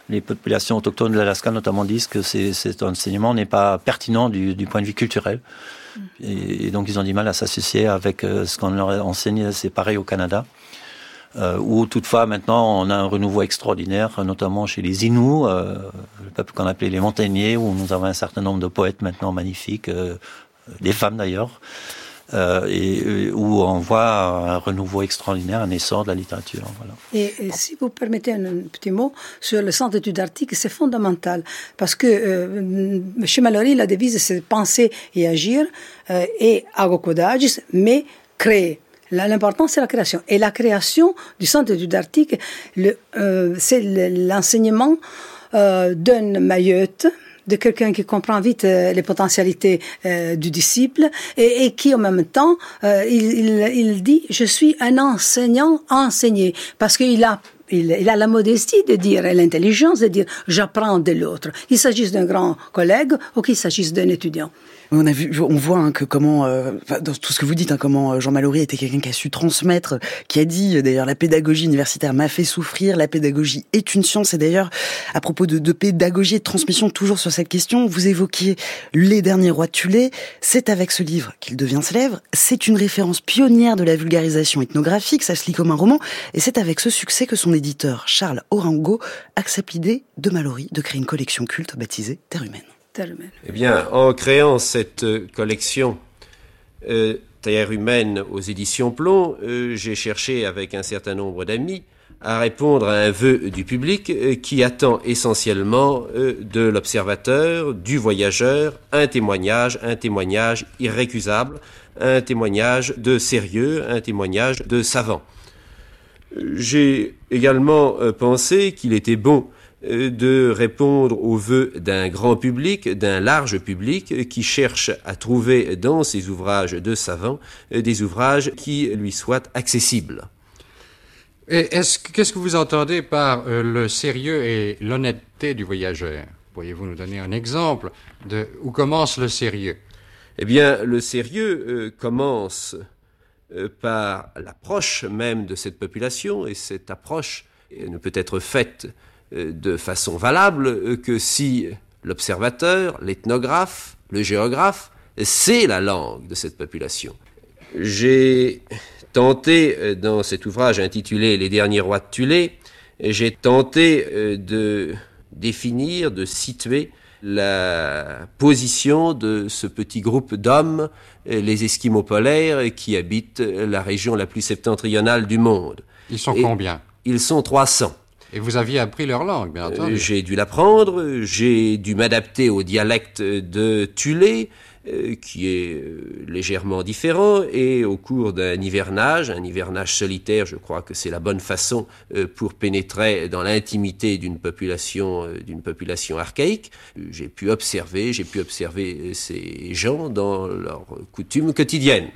les populations autochtones de l'Alaska notamment disent que cet enseignement n'est pas pertinent du, point de vue culturel. Et, donc ils ont du mal à s'associer avec euh, ce qu'on leur enseigne. C'est pareil au Canada. Euh, où toutefois maintenant on a un renouveau extraordinaire, notamment chez les Inuits, euh, le peuple qu'on appelait les montagnais, où nous avons un certain nombre de poètes maintenant magnifiques, des femmes d'ailleurs, euh, et euh, où on voit un renouveau extraordinaire, un essor de la littérature. Et, si vous permettez un, petit mot sur le centre d'études arctiques, c'est fondamental parce que euh, chez Mallory, la devise c'est penser et agir euh, et agokodagis, mais créer. L'important, c'est la création. Et la création du centre d'études arctiques, euh, c'est l'enseignement d'un Mayotte, de quelqu'un qui comprend vite euh, les potentialités euh, du disciple et, qui en même temps euh, il, il, il, dit je suis un enseignant enseigné parce qu'il a il, il, a la modestie de dire et l'intelligence de dire j'apprends de l'autre, qu'il s'agisse d'un grand collègue ou qu'il s'agisse d'un étudiant. On a vu, on voit hein, que comment, euh, dans tout ce que vous dites, hein, comment euh, Jean Mallory était quelqu'un qui a su transmettre, qui a dit euh, d'ailleurs la pédagogie universitaire m'a fait souffrir, la pédagogie est une science. Et d'ailleurs, à propos de, pédagogie et de transmission, toujours sur cette question, vous évoquiez les derniers rois de Tulé. C'est avec ce livre qu'il devient célèbre. C'est une référence pionnière de la vulgarisation ethnographique, ça se lit comme un roman. Et c'est avec ce succès que son éditeur Charles Orango accepte l'idée de Mallory de créer une collection culte baptisée Terre humaine. Eh bien, en créant cette euh, collection euh, humaine aux éditions Plomb, euh, j'ai cherché avec un certain nombre d'amis à répondre à un vœu du public euh, qui attend essentiellement de l'observateur, du voyageur, un témoignage, un témoignage irrécusable, un témoignage de sérieux, un témoignage de savant. J'ai également pensé qu'il était bon de répondre aux vœux d'un grand public, d'un large public qui cherche à trouver dans ses ouvrages de savants euh, des ouvrages qui lui soient accessibles. Qu'est-ce que vous entendez par euh, le sérieux et l'honnêteté du voyageur? Pourriez-vous nous donner un exemple de où commence le sérieux? Eh bien, le sérieux commence euh, par l'approche même de cette population, et cette approche ne peut être faite euh, de façon valable euh, que si l'observateur, l'ethnographe, le géographe sait la langue de cette population. J'ai tenté, dans cet ouvrage intitulé Les derniers rois de Tulé, j'ai tenté de définir, de situer la position de ce petit groupe d'hommes, les Esquimaux polaires, qui habitent la région la plus septentrionale du monde. Ils sont combien? Ils sont 300. Et vous aviez appris leur langue, bien entendu. Euh, j'ai dû l'apprendre, j'ai dû m'adapter au dialecte de Tulé, qui est euh, légèrement différent, et au cours d'un hivernage, un hivernage solitaire, je crois que c'est la bonne façon euh, pour pénétrer dans l'intimité d'une population, d'une population archaïque. J'ai pu observer, j'ai pu observer ces gens dans leurs coutumes quotidiennes.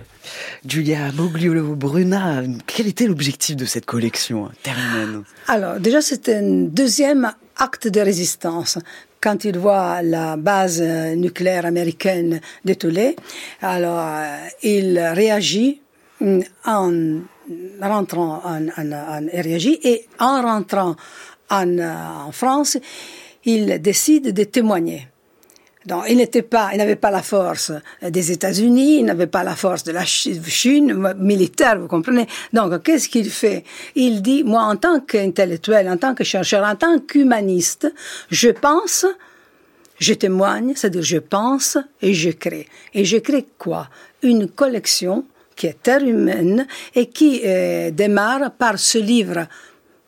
Julia Bogliolo-Bruna, quel était l'objectif de cette collection Terre Alors, déjà, c'était un deuxième acte de résistance quand il voit la base euh, nucléaire américaine détoulée, alors euh, il réagit mm, en rentrant en, en, réagit et en rentrant en, euh, en France, il décide de témoigner. Il n'était pas, il n'avait pas la force des États-Unis, il n'avait pas la force de la Chine militaire, vous comprenez. Donc, qu'est-ce qu'il fait? Il dit, moi, en tant qu'intellectuel, en tant que chercheur, en tant qu'humaniste, je pense, je témoigne, c'est-à-dire je pense et je crée. Et je crée quoi? Une collection qui est terre humaine et qui euh, démarre par ce livre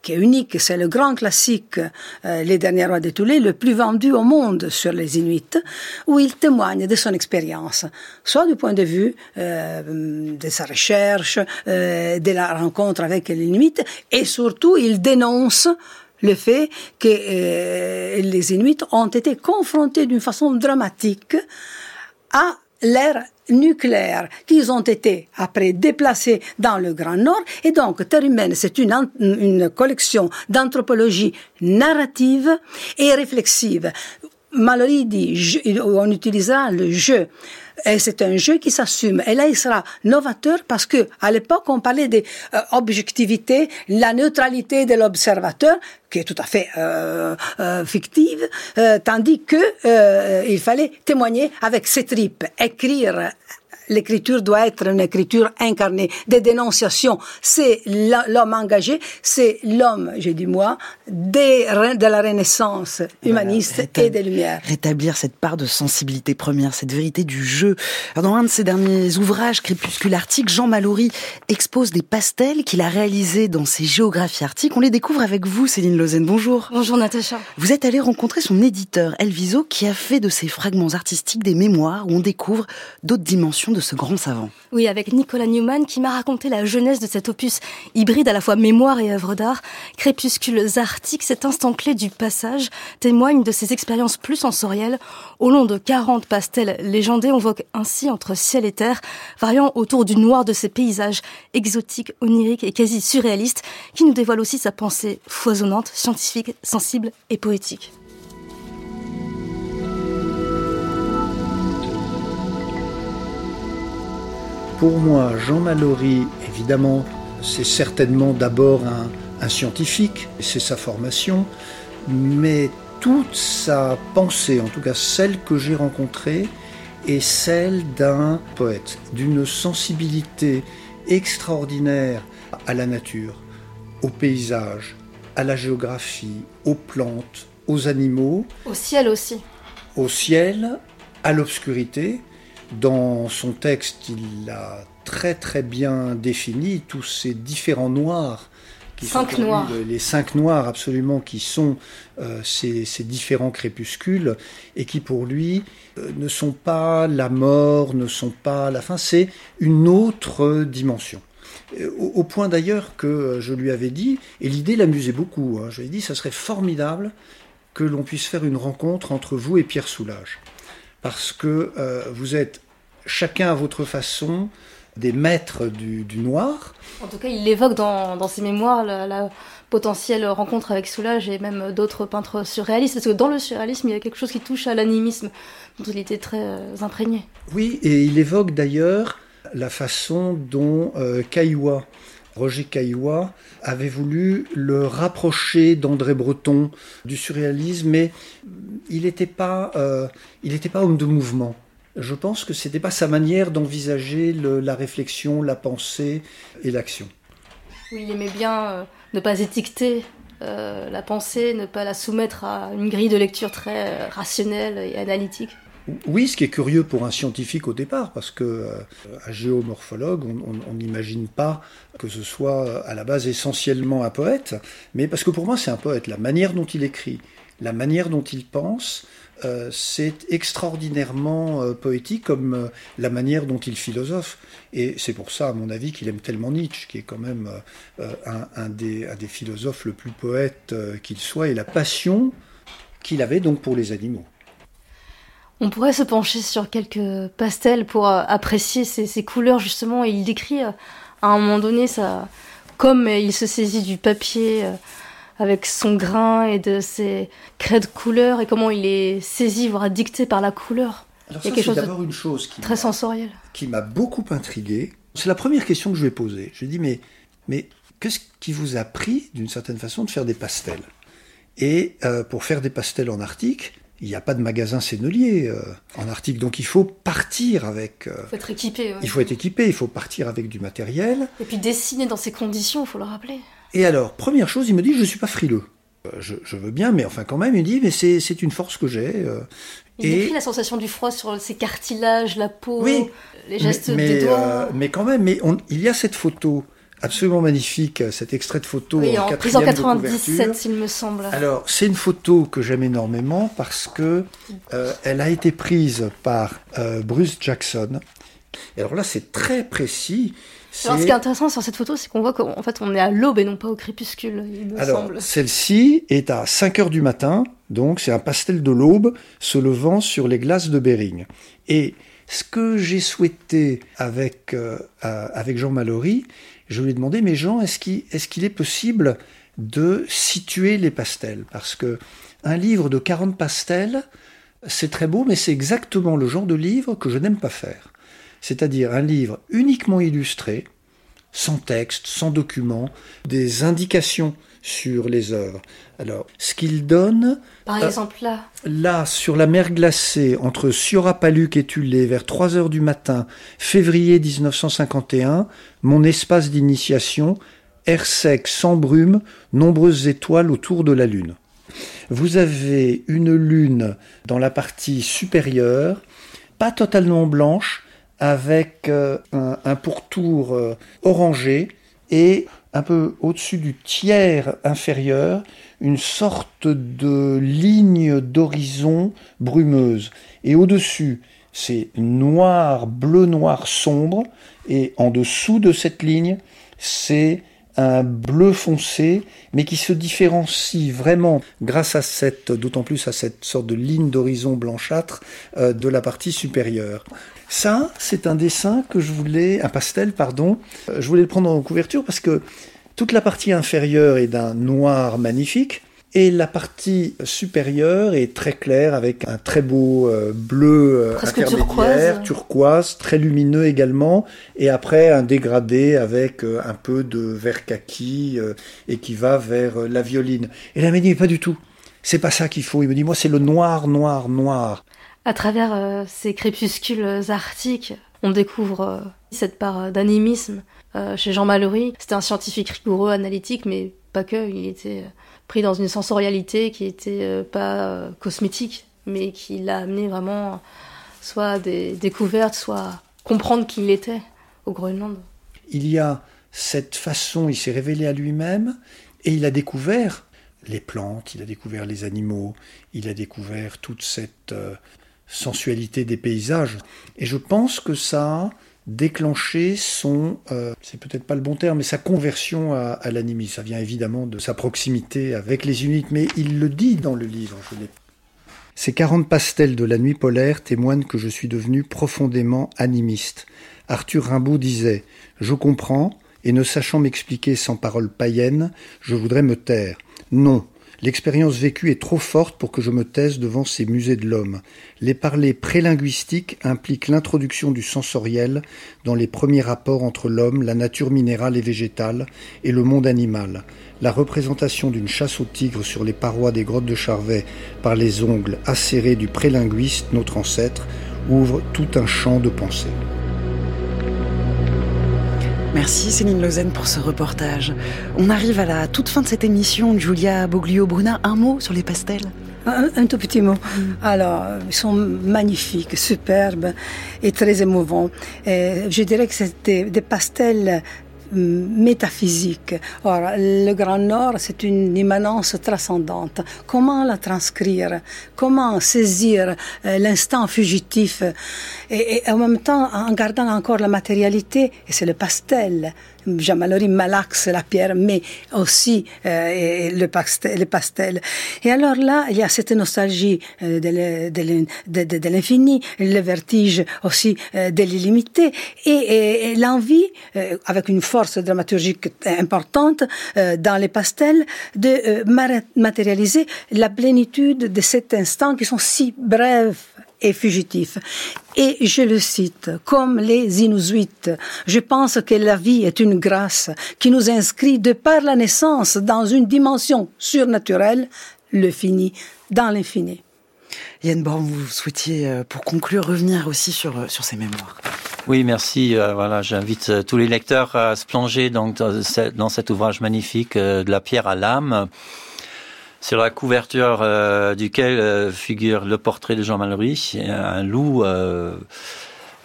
qui est unique, c'est le grand classique euh, Les derniers rois de Toulé, le plus vendu au monde sur les Inuits, où il témoigne de son expérience, soit du point de vue euh, de sa recherche, euh, de la rencontre avec les Inuits, et surtout il dénonce le fait que euh, les Inuits ont été confrontés d'une façon dramatique à l'ère nucléaire qu'ils ont été après déplacés dans le Grand Nord. Et donc, humaine, c'est une, une collection d'anthropologie narrative et réflexive. Mallory dit, on utilisera le jeu. Et c'est un jeu qui s'assume. Et là, il sera novateur parce que à l'époque, on parlait d'objectivité, euh, la neutralité de l'observateur, qui est tout à fait euh, euh, fictive, euh, tandis que euh, il fallait témoigner avec ses tripes, écrire l'écriture doit être une écriture incarnée, des dénonciations. C'est l'homme engagé, c'est l'homme, j'ai dit moi, des, de la Renaissance humaniste et des Lumières. Rétablir cette part de sensibilité première, cette vérité du jeu. dans un de ses derniers ouvrages, Crépuscule Arctique, Jean Mallory expose des pastels qu'il a réalisés dans ses géographies arctiques. On les découvre avec vous, Céline Lausanne. Bonjour. Bonjour, Natacha. Vous êtes allé rencontrer son éditeur, Elviso, qui a fait de ces fragments artistiques des mémoires où on découvre d'autres dimensions de Oui, avec Nicolas Newman qui m'a raconté la jeunesse de cet opus hybride à la fois mémoire et œuvre d'art. Crépuscules arctiques, cet instant clé du passage, témoigne de ses expériences plus sensorielles. Au long de 40 pastels légendés, on vogue ainsi entre ciel et terre, variant autour du noir de ces paysages exotiques, oniriques et quasi surréalistes, qui nous dévoilent aussi sa pensée foisonnante, scientifique, sensible et poétique. Pour moi, Jean Mallory, évidemment, c'est certainement d'abord un, scientifique, c'est sa formation, mais toute sa pensée, en tout cas celle que j'ai rencontrée, est celle d'un poète, d'une sensibilité extraordinaire à la nature, au paysage, à la géographie, aux plantes, aux animaux. Au ciel aussi. Au ciel, à l'obscurité, dans son texte, il a très très bien défini tous ces différents noirs. Qui cinq noirs. Les cinq noirs absolument qui sont euh, ces, différents crépuscules et qui pour lui euh, ne sont pas la mort, ne sont pas la fin, c'est une autre dimension. Euh, au, point d'ailleurs que je lui avais dit, et l'idée l'amusait beaucoup, hein, je lui ai dit, ça serait formidable que l'on puisse faire une rencontre entre vous et Pierre Soulages parce que euh, vous êtes chacun à votre façon des maîtres du, noir. En tout cas, il évoque dans, dans ses mémoires la, potentielle rencontre avec Soulage et même d'autres peintres surréalistes, parce que dans le surréalisme, il y a quelque chose qui touche à l'animisme, dont il était très euh, imprégné. Oui, et il évoque d'ailleurs la façon dont euh, Caillois, Roger Caillois, avait voulu le rapprocher d'André Breton, du surréalisme, mais il n'était pas, euh, il n'était pas homme de mouvement. Je pense que c'était pas sa manière d'envisager la réflexion, la pensée et l'action. Oui, il aimait bien euh, ne pas étiqueter euh, la pensée, ne pas la soumettre à une grille de lecture très euh, rationnelle et analytique. Oui, ce qui est curieux pour un scientifique au départ, parce que euh, un géomorphologue, on- n'imagine pas que ce soit à la base essentiellement un poète, mais parce que pour moi c'est un poète. La manière dont il écrit, la manière dont il pense, euh, c'est extraordinairement euh, poétique comme euh, la manière dont il philosophe. Et c'est pour ça, à mon avis, qu'il aime tellement Nietzsche, qui est quand même un, des, philosophes le plus poète qu'il soit, et la passion qu'il avait donc pour les animaux. On pourrait se pencher sur quelques pastels pour apprécier ces, couleurs justement. Et il décrit à un moment donné ça, comme il se saisit du papier avec son grain et de ses craies de couleurs et comment il est saisi, voire dicté par la couleur. Alors Il y ça, a quelque c'est chose de d'abord une chose qui Très m'a- sensoriel. qui m'a beaucoup intrigué. C'est la première question que je vais poser. Je dis mais mais qu'est-ce qui vous a pris d'une certaine façon de faire des pastels? Et euh, pour faire des pastels en Arctique, il n'y a pas de magasin sénelier euh, en Arctique, donc il faut partir avec. euh, Il faut être équipé. ouais. il faut être équipé, il faut partir avec du matériel. Et puis dessiner dans ces conditions, il faut le rappeler. Et alors, première chose, il me dit je suis pas frileux. Euh, Je, je veux bien, mais enfin quand même, il dit mais c'est une force que j'ai. euh, Il et décrit la sensation du froid sur ses cartilages, la peau, Oui. les gestes mais, mais, des doigts. euh, mais quand même, mais on- il y a cette photo absolument magnifique, cet extrait de photo oui, en en prise en quatrième de couverture. 97, il me semble. Alors, c'est une photo que j'aime énormément parce que euh, elle a été prise par euh, Bruce Jackson. Et alors là, c'est très précis. Alors, ce qui est intéressant sur cette photo, c'est qu'on voit qu'en fait, on est à l'aube et non pas au crépuscule, il me Alors, semble. celle-ci est à 5 heures du matin, donc c'est un pastel de l'aube se levant sur les glaces de Bering. Et ce que j'ai souhaité avec, euh, avec Jean Mallory, je lui ai demandé, mais Jean, est-ce qu'il est, qu'il est possible de situer les pastels? Parce que un livre de 40 pastels, c'est très beau, mais c'est exactement le genre de livre que je n'aime pas faire. C'est-à-dire un livre uniquement illustré, sans texte, sans document, des indications sur les œuvres. Alors, ce qu'il donne, Par euh, exemple, là, là, sur la mer glacée, entre Siora-Paluk et Tulé, vers 3 heures du matin, février 1951, mon espace d'initiation, air sec, sans brume, nombreuses étoiles autour de la Lune. Vous avez une lune dans la partie supérieure, pas totalement blanche, avec euh, un, pourtour euh, orangé et un peu au-dessus du tiers inférieur, une sorte de ligne d'horizon brumeuse. Et au-dessus, c'est noir, bleu-noir sombre, et en dessous de cette ligne, c'est un bleu foncé, mais qui se différencie vraiment grâce à cette, d'autant plus à cette sorte de ligne d'horizon blanchâtre euh, de la partie supérieure. Ça, c'est un dessin que je voulais, un pastel, pardon, euh, je voulais le prendre en couverture parce que toute la partie inférieure est d'un noir magnifique et la partie supérieure est très claire avec un très beau euh, bleu euh, intermédiaire, turquoise. turquoise, très lumineux également, et après un dégradé avec euh, un peu de vert kaki et qui va vers la violine. Et là, il m'a dit, pas du tout. C'est pas ça qu'il faut. Il me dit, moi, c'est le noir, noir, noir. À travers euh, ces crépuscules arctiques, on découvre euh, cette part euh, d'animisme chez Jean Mallory. C'était un scientifique rigoureux, analytique, mais pas que. Il était pris dans une sensorialité qui était pas cosmétique, mais qui l'a amené vraiment soit à des découvertes, soit à comprendre qui il était au Groenland. il y a cette façon, il s'est révélé à lui-même et il a découvert les plantes, il a découvert les animaux, il a découvert toute cette sensualité des paysages. Et je pense que ça a déclenché son, euh, c'est peut-être pas le bon terme, mais sa conversion à, l'animisme. Ça vient évidemment de sa proximité avec les Inuits, mais il le dit dans le livre. Je ces 40 pastels de la nuit polaire témoignent que je suis devenu profondément animiste. Arthur Rimbaud disait Je comprends, et ne sachant m'expliquer sans paroles païennes, je voudrais me taire. Non, L'expérience vécue est trop forte pour que je me taise devant ces musées de l'homme. Les parler prélinguistiques impliquent l'introduction du sensoriel dans les premiers rapports entre l'homme, la nature minérale et végétale, et le monde animal. La représentation d'une chasse au tigre sur les parois des grottes de Charvet par les ongles acérés du prélinguiste, notre ancêtre, ouvre tout un champ de pensée. Merci Céline Lausanne pour ce reportage. On arrive à la toute fin de cette émission. Julia Boglio-Bruna, un mot sur les pastels? Un, tout petit mot. Alors, ils sont magnifiques, superbes et très émouvants. Et je dirais que c'était des pastels métaphysique. Or, le Grand Nord, c'est une immanence transcendante. Comment la transcrire? Comment saisir euh, l'instant fugitif? Et, et, en même temps en gardant encore la matérialité Et c'est le pastel. Jean Mallory malaxe la pierre, mais aussi euh, le, pastel, le pastel. Et alors là, il y a cette nostalgie euh, de l'infini, le vertige aussi euh, de l'illimité, et, l'envie, euh, avec une force dramaturgique importante dans les pastels, de matérialiser la plénitude de cet instant qui sont si brefs et fugitif. Et je le cite, comme les Inuits, je pense que la vie est une grâce qui nous inscrit de par la naissance dans une dimension surnaturelle, le fini dans l'infini. Yann Born, vous souhaitiez, euh, pour conclure, revenir aussi sur, euh, sur ces mémoires. Oui, merci. Euh, voilà, j'invite tous les lecteurs à se plonger donc dans cet ouvrage magnifique de la pierre à l'âme sur la couverture euh, duquel euh, figure le portrait de Jean Mallory, un loup euh,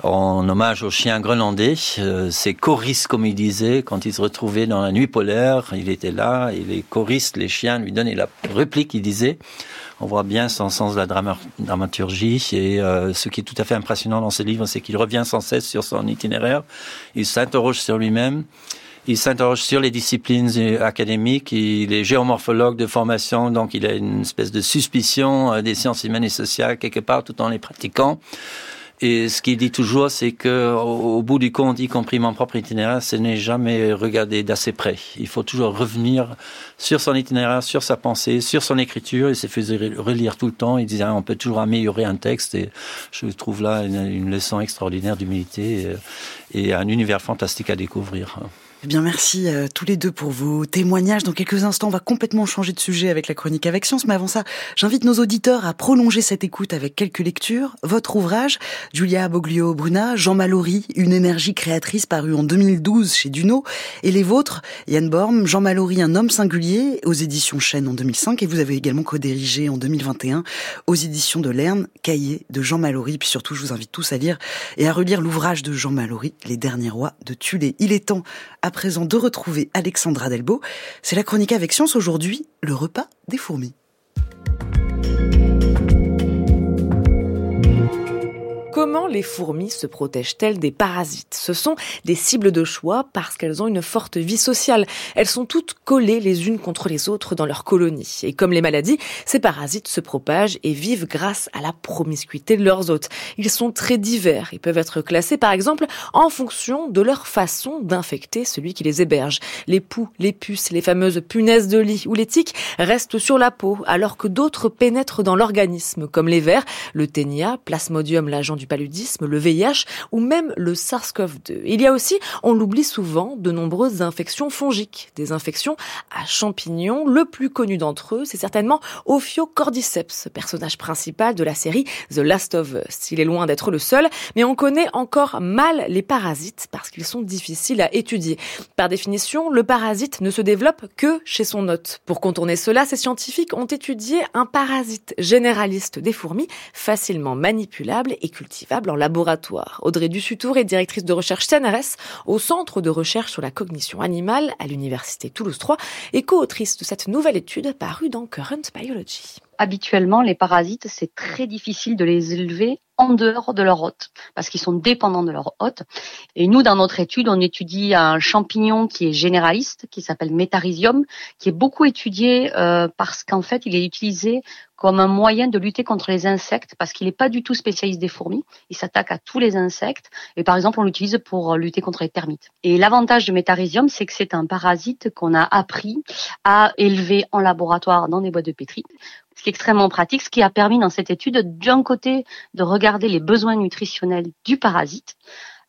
en hommage au chien groenlandais. Euh, c'est choristes, comme il disait, quand il se retrouvait dans la nuit polaire, il était là, et les choristes, les chiens, lui donnaient la réplique, il disait. On voit bien son sens de la dramaturgie, et euh, ce qui est tout à fait impressionnant dans ce livre, c'est qu'il revient sans cesse sur son itinéraire, il s'interroge sur lui-même, il s'interroge sur les disciplines académiques. Il est géomorphologue de formation, donc il a une espèce de suspicion euh, des sciences humaines et sociales quelque part, tout en les pratiquant. Et ce qu'il dit toujours, c'est que au, bout du compte, y compris mon propre itinéraire, ce n'est jamais regardé d'assez près. Il faut toujours revenir sur son itinéraire, sur sa pensée, sur son écriture. Il se faisait relire tout le temps. Il disait, ah, on peut toujours améliorer un texte. Et je trouve là une, leçon extraordinaire d'humilité et, et un univers fantastique à découvrir. Eh bien, merci euh, tous les deux pour vos témoignages. Dans quelques instants, on va complètement changer de sujet avec la chronique avec science. Mais avant ça, j'invite nos auditeurs à prolonger cette écoute avec quelques lectures. Votre ouvrage, Julia Boglio-Bruna, Jean Mallory, une énergie créatrice, paru en 2012 chez Duno. Et les vôtres, Yann Borm, Jean Mallory, un homme singulier, aux éditions Chêne en 2005. Et vous avez également co-dirigé en 2021 aux éditions de Lerne, Cahier de Jean Mallory. Puis surtout, je vous invite tous à lire et à relire l'ouvrage de Jean Mallory, Les derniers rois de Tulé. Il est temps présent de retrouver Alexandra Delbo. C'est la chronique avec science aujourd'hui, le repas des fourmis. Comment les fourmis se protègent-elles des parasites? Ce sont des cibles de choix parce qu'elles ont une forte vie sociale. Elles sont toutes collées les unes contre les autres dans leur colonie. Et comme les maladies, ces parasites se propagent et vivent grâce à la promiscuité de leurs hôtes. Ils sont très divers. Ils peuvent être classés par exemple en fonction de leur façon d'infecter celui qui les héberge. Les poux, les puces, les fameuses punaises de lit ou les tiques restent sur la peau alors que d'autres pénètrent dans l'organisme comme les vers, le ténia, plasmodium, l'agent du paludisme, le VIH ou même le SARS-CoV-2. Il y a aussi, on l'oublie souvent, de nombreuses infections fongiques, des infections à champignons. Le plus connu d'entre eux, c'est certainement Ophiocordyceps, personnage principal de la série The Last of Us. Il est loin d'être le seul, mais on connaît encore mal les parasites parce qu'ils sont difficiles à étudier. Par définition, le parasite ne se développe que chez son hôte. Pour contourner cela, ces scientifiques ont étudié un parasite généraliste des fourmis, facilement manipulable et cultivable en laboratoire. Audrey Dussutour est directrice de recherche CNRS au Centre de recherche sur la cognition animale à l'Université Toulouse 3 et co-autrice de cette nouvelle étude parue dans Current Biology. Habituellement, les parasites, c'est très difficile de les élever en dehors de leur hôte, parce qu'ils sont dépendants de leur hôte. Et nous, dans notre étude, on étudie un champignon qui est généraliste, qui s'appelle Metarhizium, qui est beaucoup étudié euh, parce qu'en fait, il est utilisé comme un moyen de lutter contre les insectes, parce qu'il n'est pas du tout spécialiste des fourmis. Il s'attaque à tous les insectes. Et par exemple, on l'utilise pour lutter contre les termites. Et l'avantage de Metarhizium, c'est que c'est un parasite qu'on a appris à élever en laboratoire dans des boîtes de pétri ce qui est extrêmement pratique, ce qui a permis dans cette étude d'un côté de regarder les besoins nutritionnels du parasite,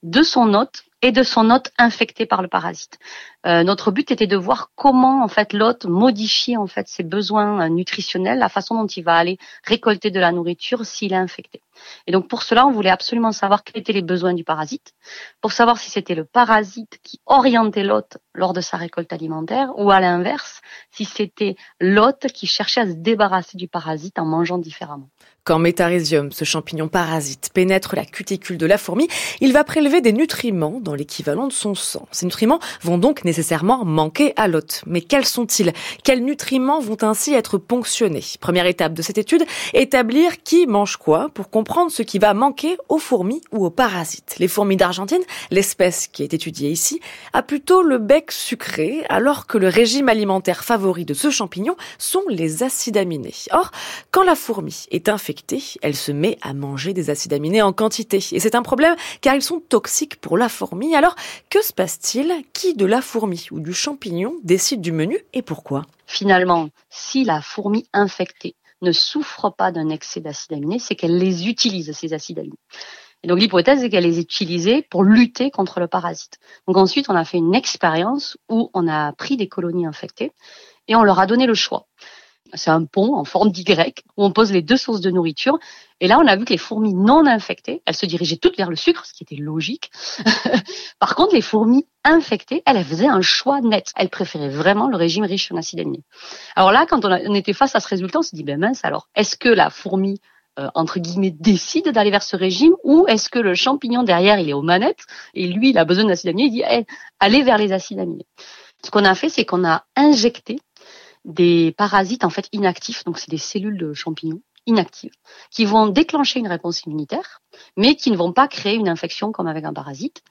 de son hôte et de son hôte infecté par le parasite. Euh, notre but était de voir comment en fait l'hôte modifie en fait ses besoins euh, nutritionnels, la façon dont il va aller récolter de la nourriture s'il est infecté. Et donc pour cela, on voulait absolument savoir quels étaient les besoins du parasite, pour savoir si c'était le parasite qui orientait l'hôte lors de sa récolte alimentaire, ou à l'inverse, si c'était l'hôte qui cherchait à se débarrasser du parasite en mangeant différemment. Quand Metarhizium, ce champignon parasite, pénètre la cuticule de la fourmi, il va prélever des nutriments dans l'équivalent de son sang. Ces nutriments vont donc nécessairement manquer à l'hôte. Mais quels sont-ils? Quels nutriments vont ainsi être ponctionnés? Première étape de cette étude, établir qui mange quoi pour comprendre ce qui va manquer aux fourmis ou aux parasites. Les fourmis d'Argentine, l'espèce qui est étudiée ici, a plutôt le bec sucré, alors que le régime alimentaire favori de ce champignon sont les acides aminés. Or, quand la fourmi est infectée, elle se met à manger des acides aminés en quantité. Et c'est un problème car ils sont toxiques pour la fourmi. Alors, que se passe-t-il? Qui de la fourmi ou du champignon décide du menu et pourquoi? Finalement, si la fourmi infectée ne souffre pas d'un excès d'acides aminés, c'est qu'elle les utilise, ces acides aminés. Et donc l'hypothèse est qu'elle les utilisait pour lutter contre le parasite. Donc ensuite, on a fait une expérience où on a pris des colonies infectées et on leur a donné le choix c'est un pont en forme d'Y où on pose les deux sources de nourriture. Et là, on a vu que les fourmis non infectées, elles se dirigeaient toutes vers le sucre, ce qui était logique. Par contre, les fourmis infectées, elles, faisaient un choix net. Elles préféraient vraiment le régime riche en acides aminés. Alors là, quand on, était face à ce résultat, on s'est dit, ben mince, alors, est-ce que la fourmi euh, entre guillemets, décide d'aller vers ce régime ou est-ce que le champignon derrière, il est aux manettes et lui, il a besoin d'acides aminés, il dit, allez vers les acides aminés. Ce qu'on a fait, c'est qu'on a injecté des parasites en fait inactifs, donc c'est des cellules de champignons inactives, qui vont déclencher une réponse immunitaire, mais qui ne vont pas créer une infection comme avec un parasite.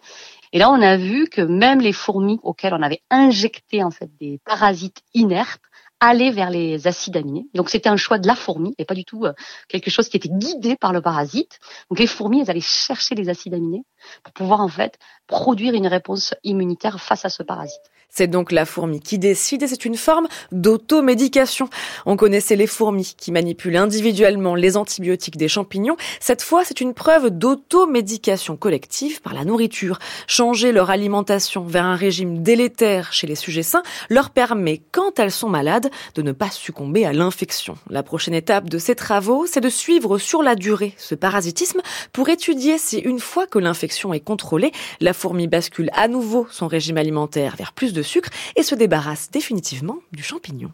Et là, on a vu que même les fourmis auxquelles on avait injecté en fait des parasites inertes allaient vers les acides aminés. Donc c'était un choix de la fourmi et pas du tout euh, quelque chose qui était guidé par le parasite. Donc les fourmis, elles allaient chercher les acides aminés pour pouvoir en fait produire une réponse immunitaire face à ce parasite. C'est donc la fourmi qui décide et c'est une forme d'automédication. On connaissait les fourmis qui manipulent individuellement les antibiotiques des champignons. Cette fois, c'est une preuve d'automédication collective par la nourriture. Changer leur alimentation vers un régime délétère chez les sujets sains leur permet, quand elles sont malades, de ne pas succomber à l'infection. La prochaine étape de ces travaux, c'est de suivre sur la durée ce parasitisme pour étudier si une fois que l'infection est contrôlée, la fourmi bascule à nouveau son régime alimentaire vers plus de sucre et se débarrasse définitivement du champignon.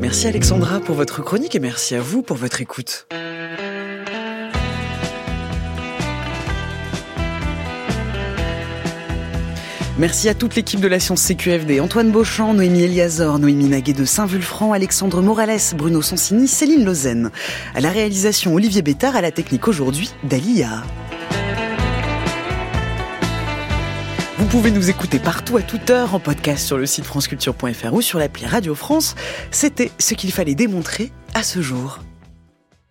Merci Alexandra pour votre chronique et merci à vous pour votre écoute. Merci à toute l'équipe de la science CQFD, Antoine Beauchamp, Noémie Eliazor, Noémie Naguet de Saint-Vulfranc, Alexandre Morales, Bruno Sonsini, Céline Lausanne. À la réalisation, Olivier Bétard, à la technique aujourd'hui, Dalia. Pouvez nous écouter partout à toute heure en podcast sur le site franceculture.fr ou sur l'appli Radio France. C'était ce qu'il fallait démontrer à ce jour.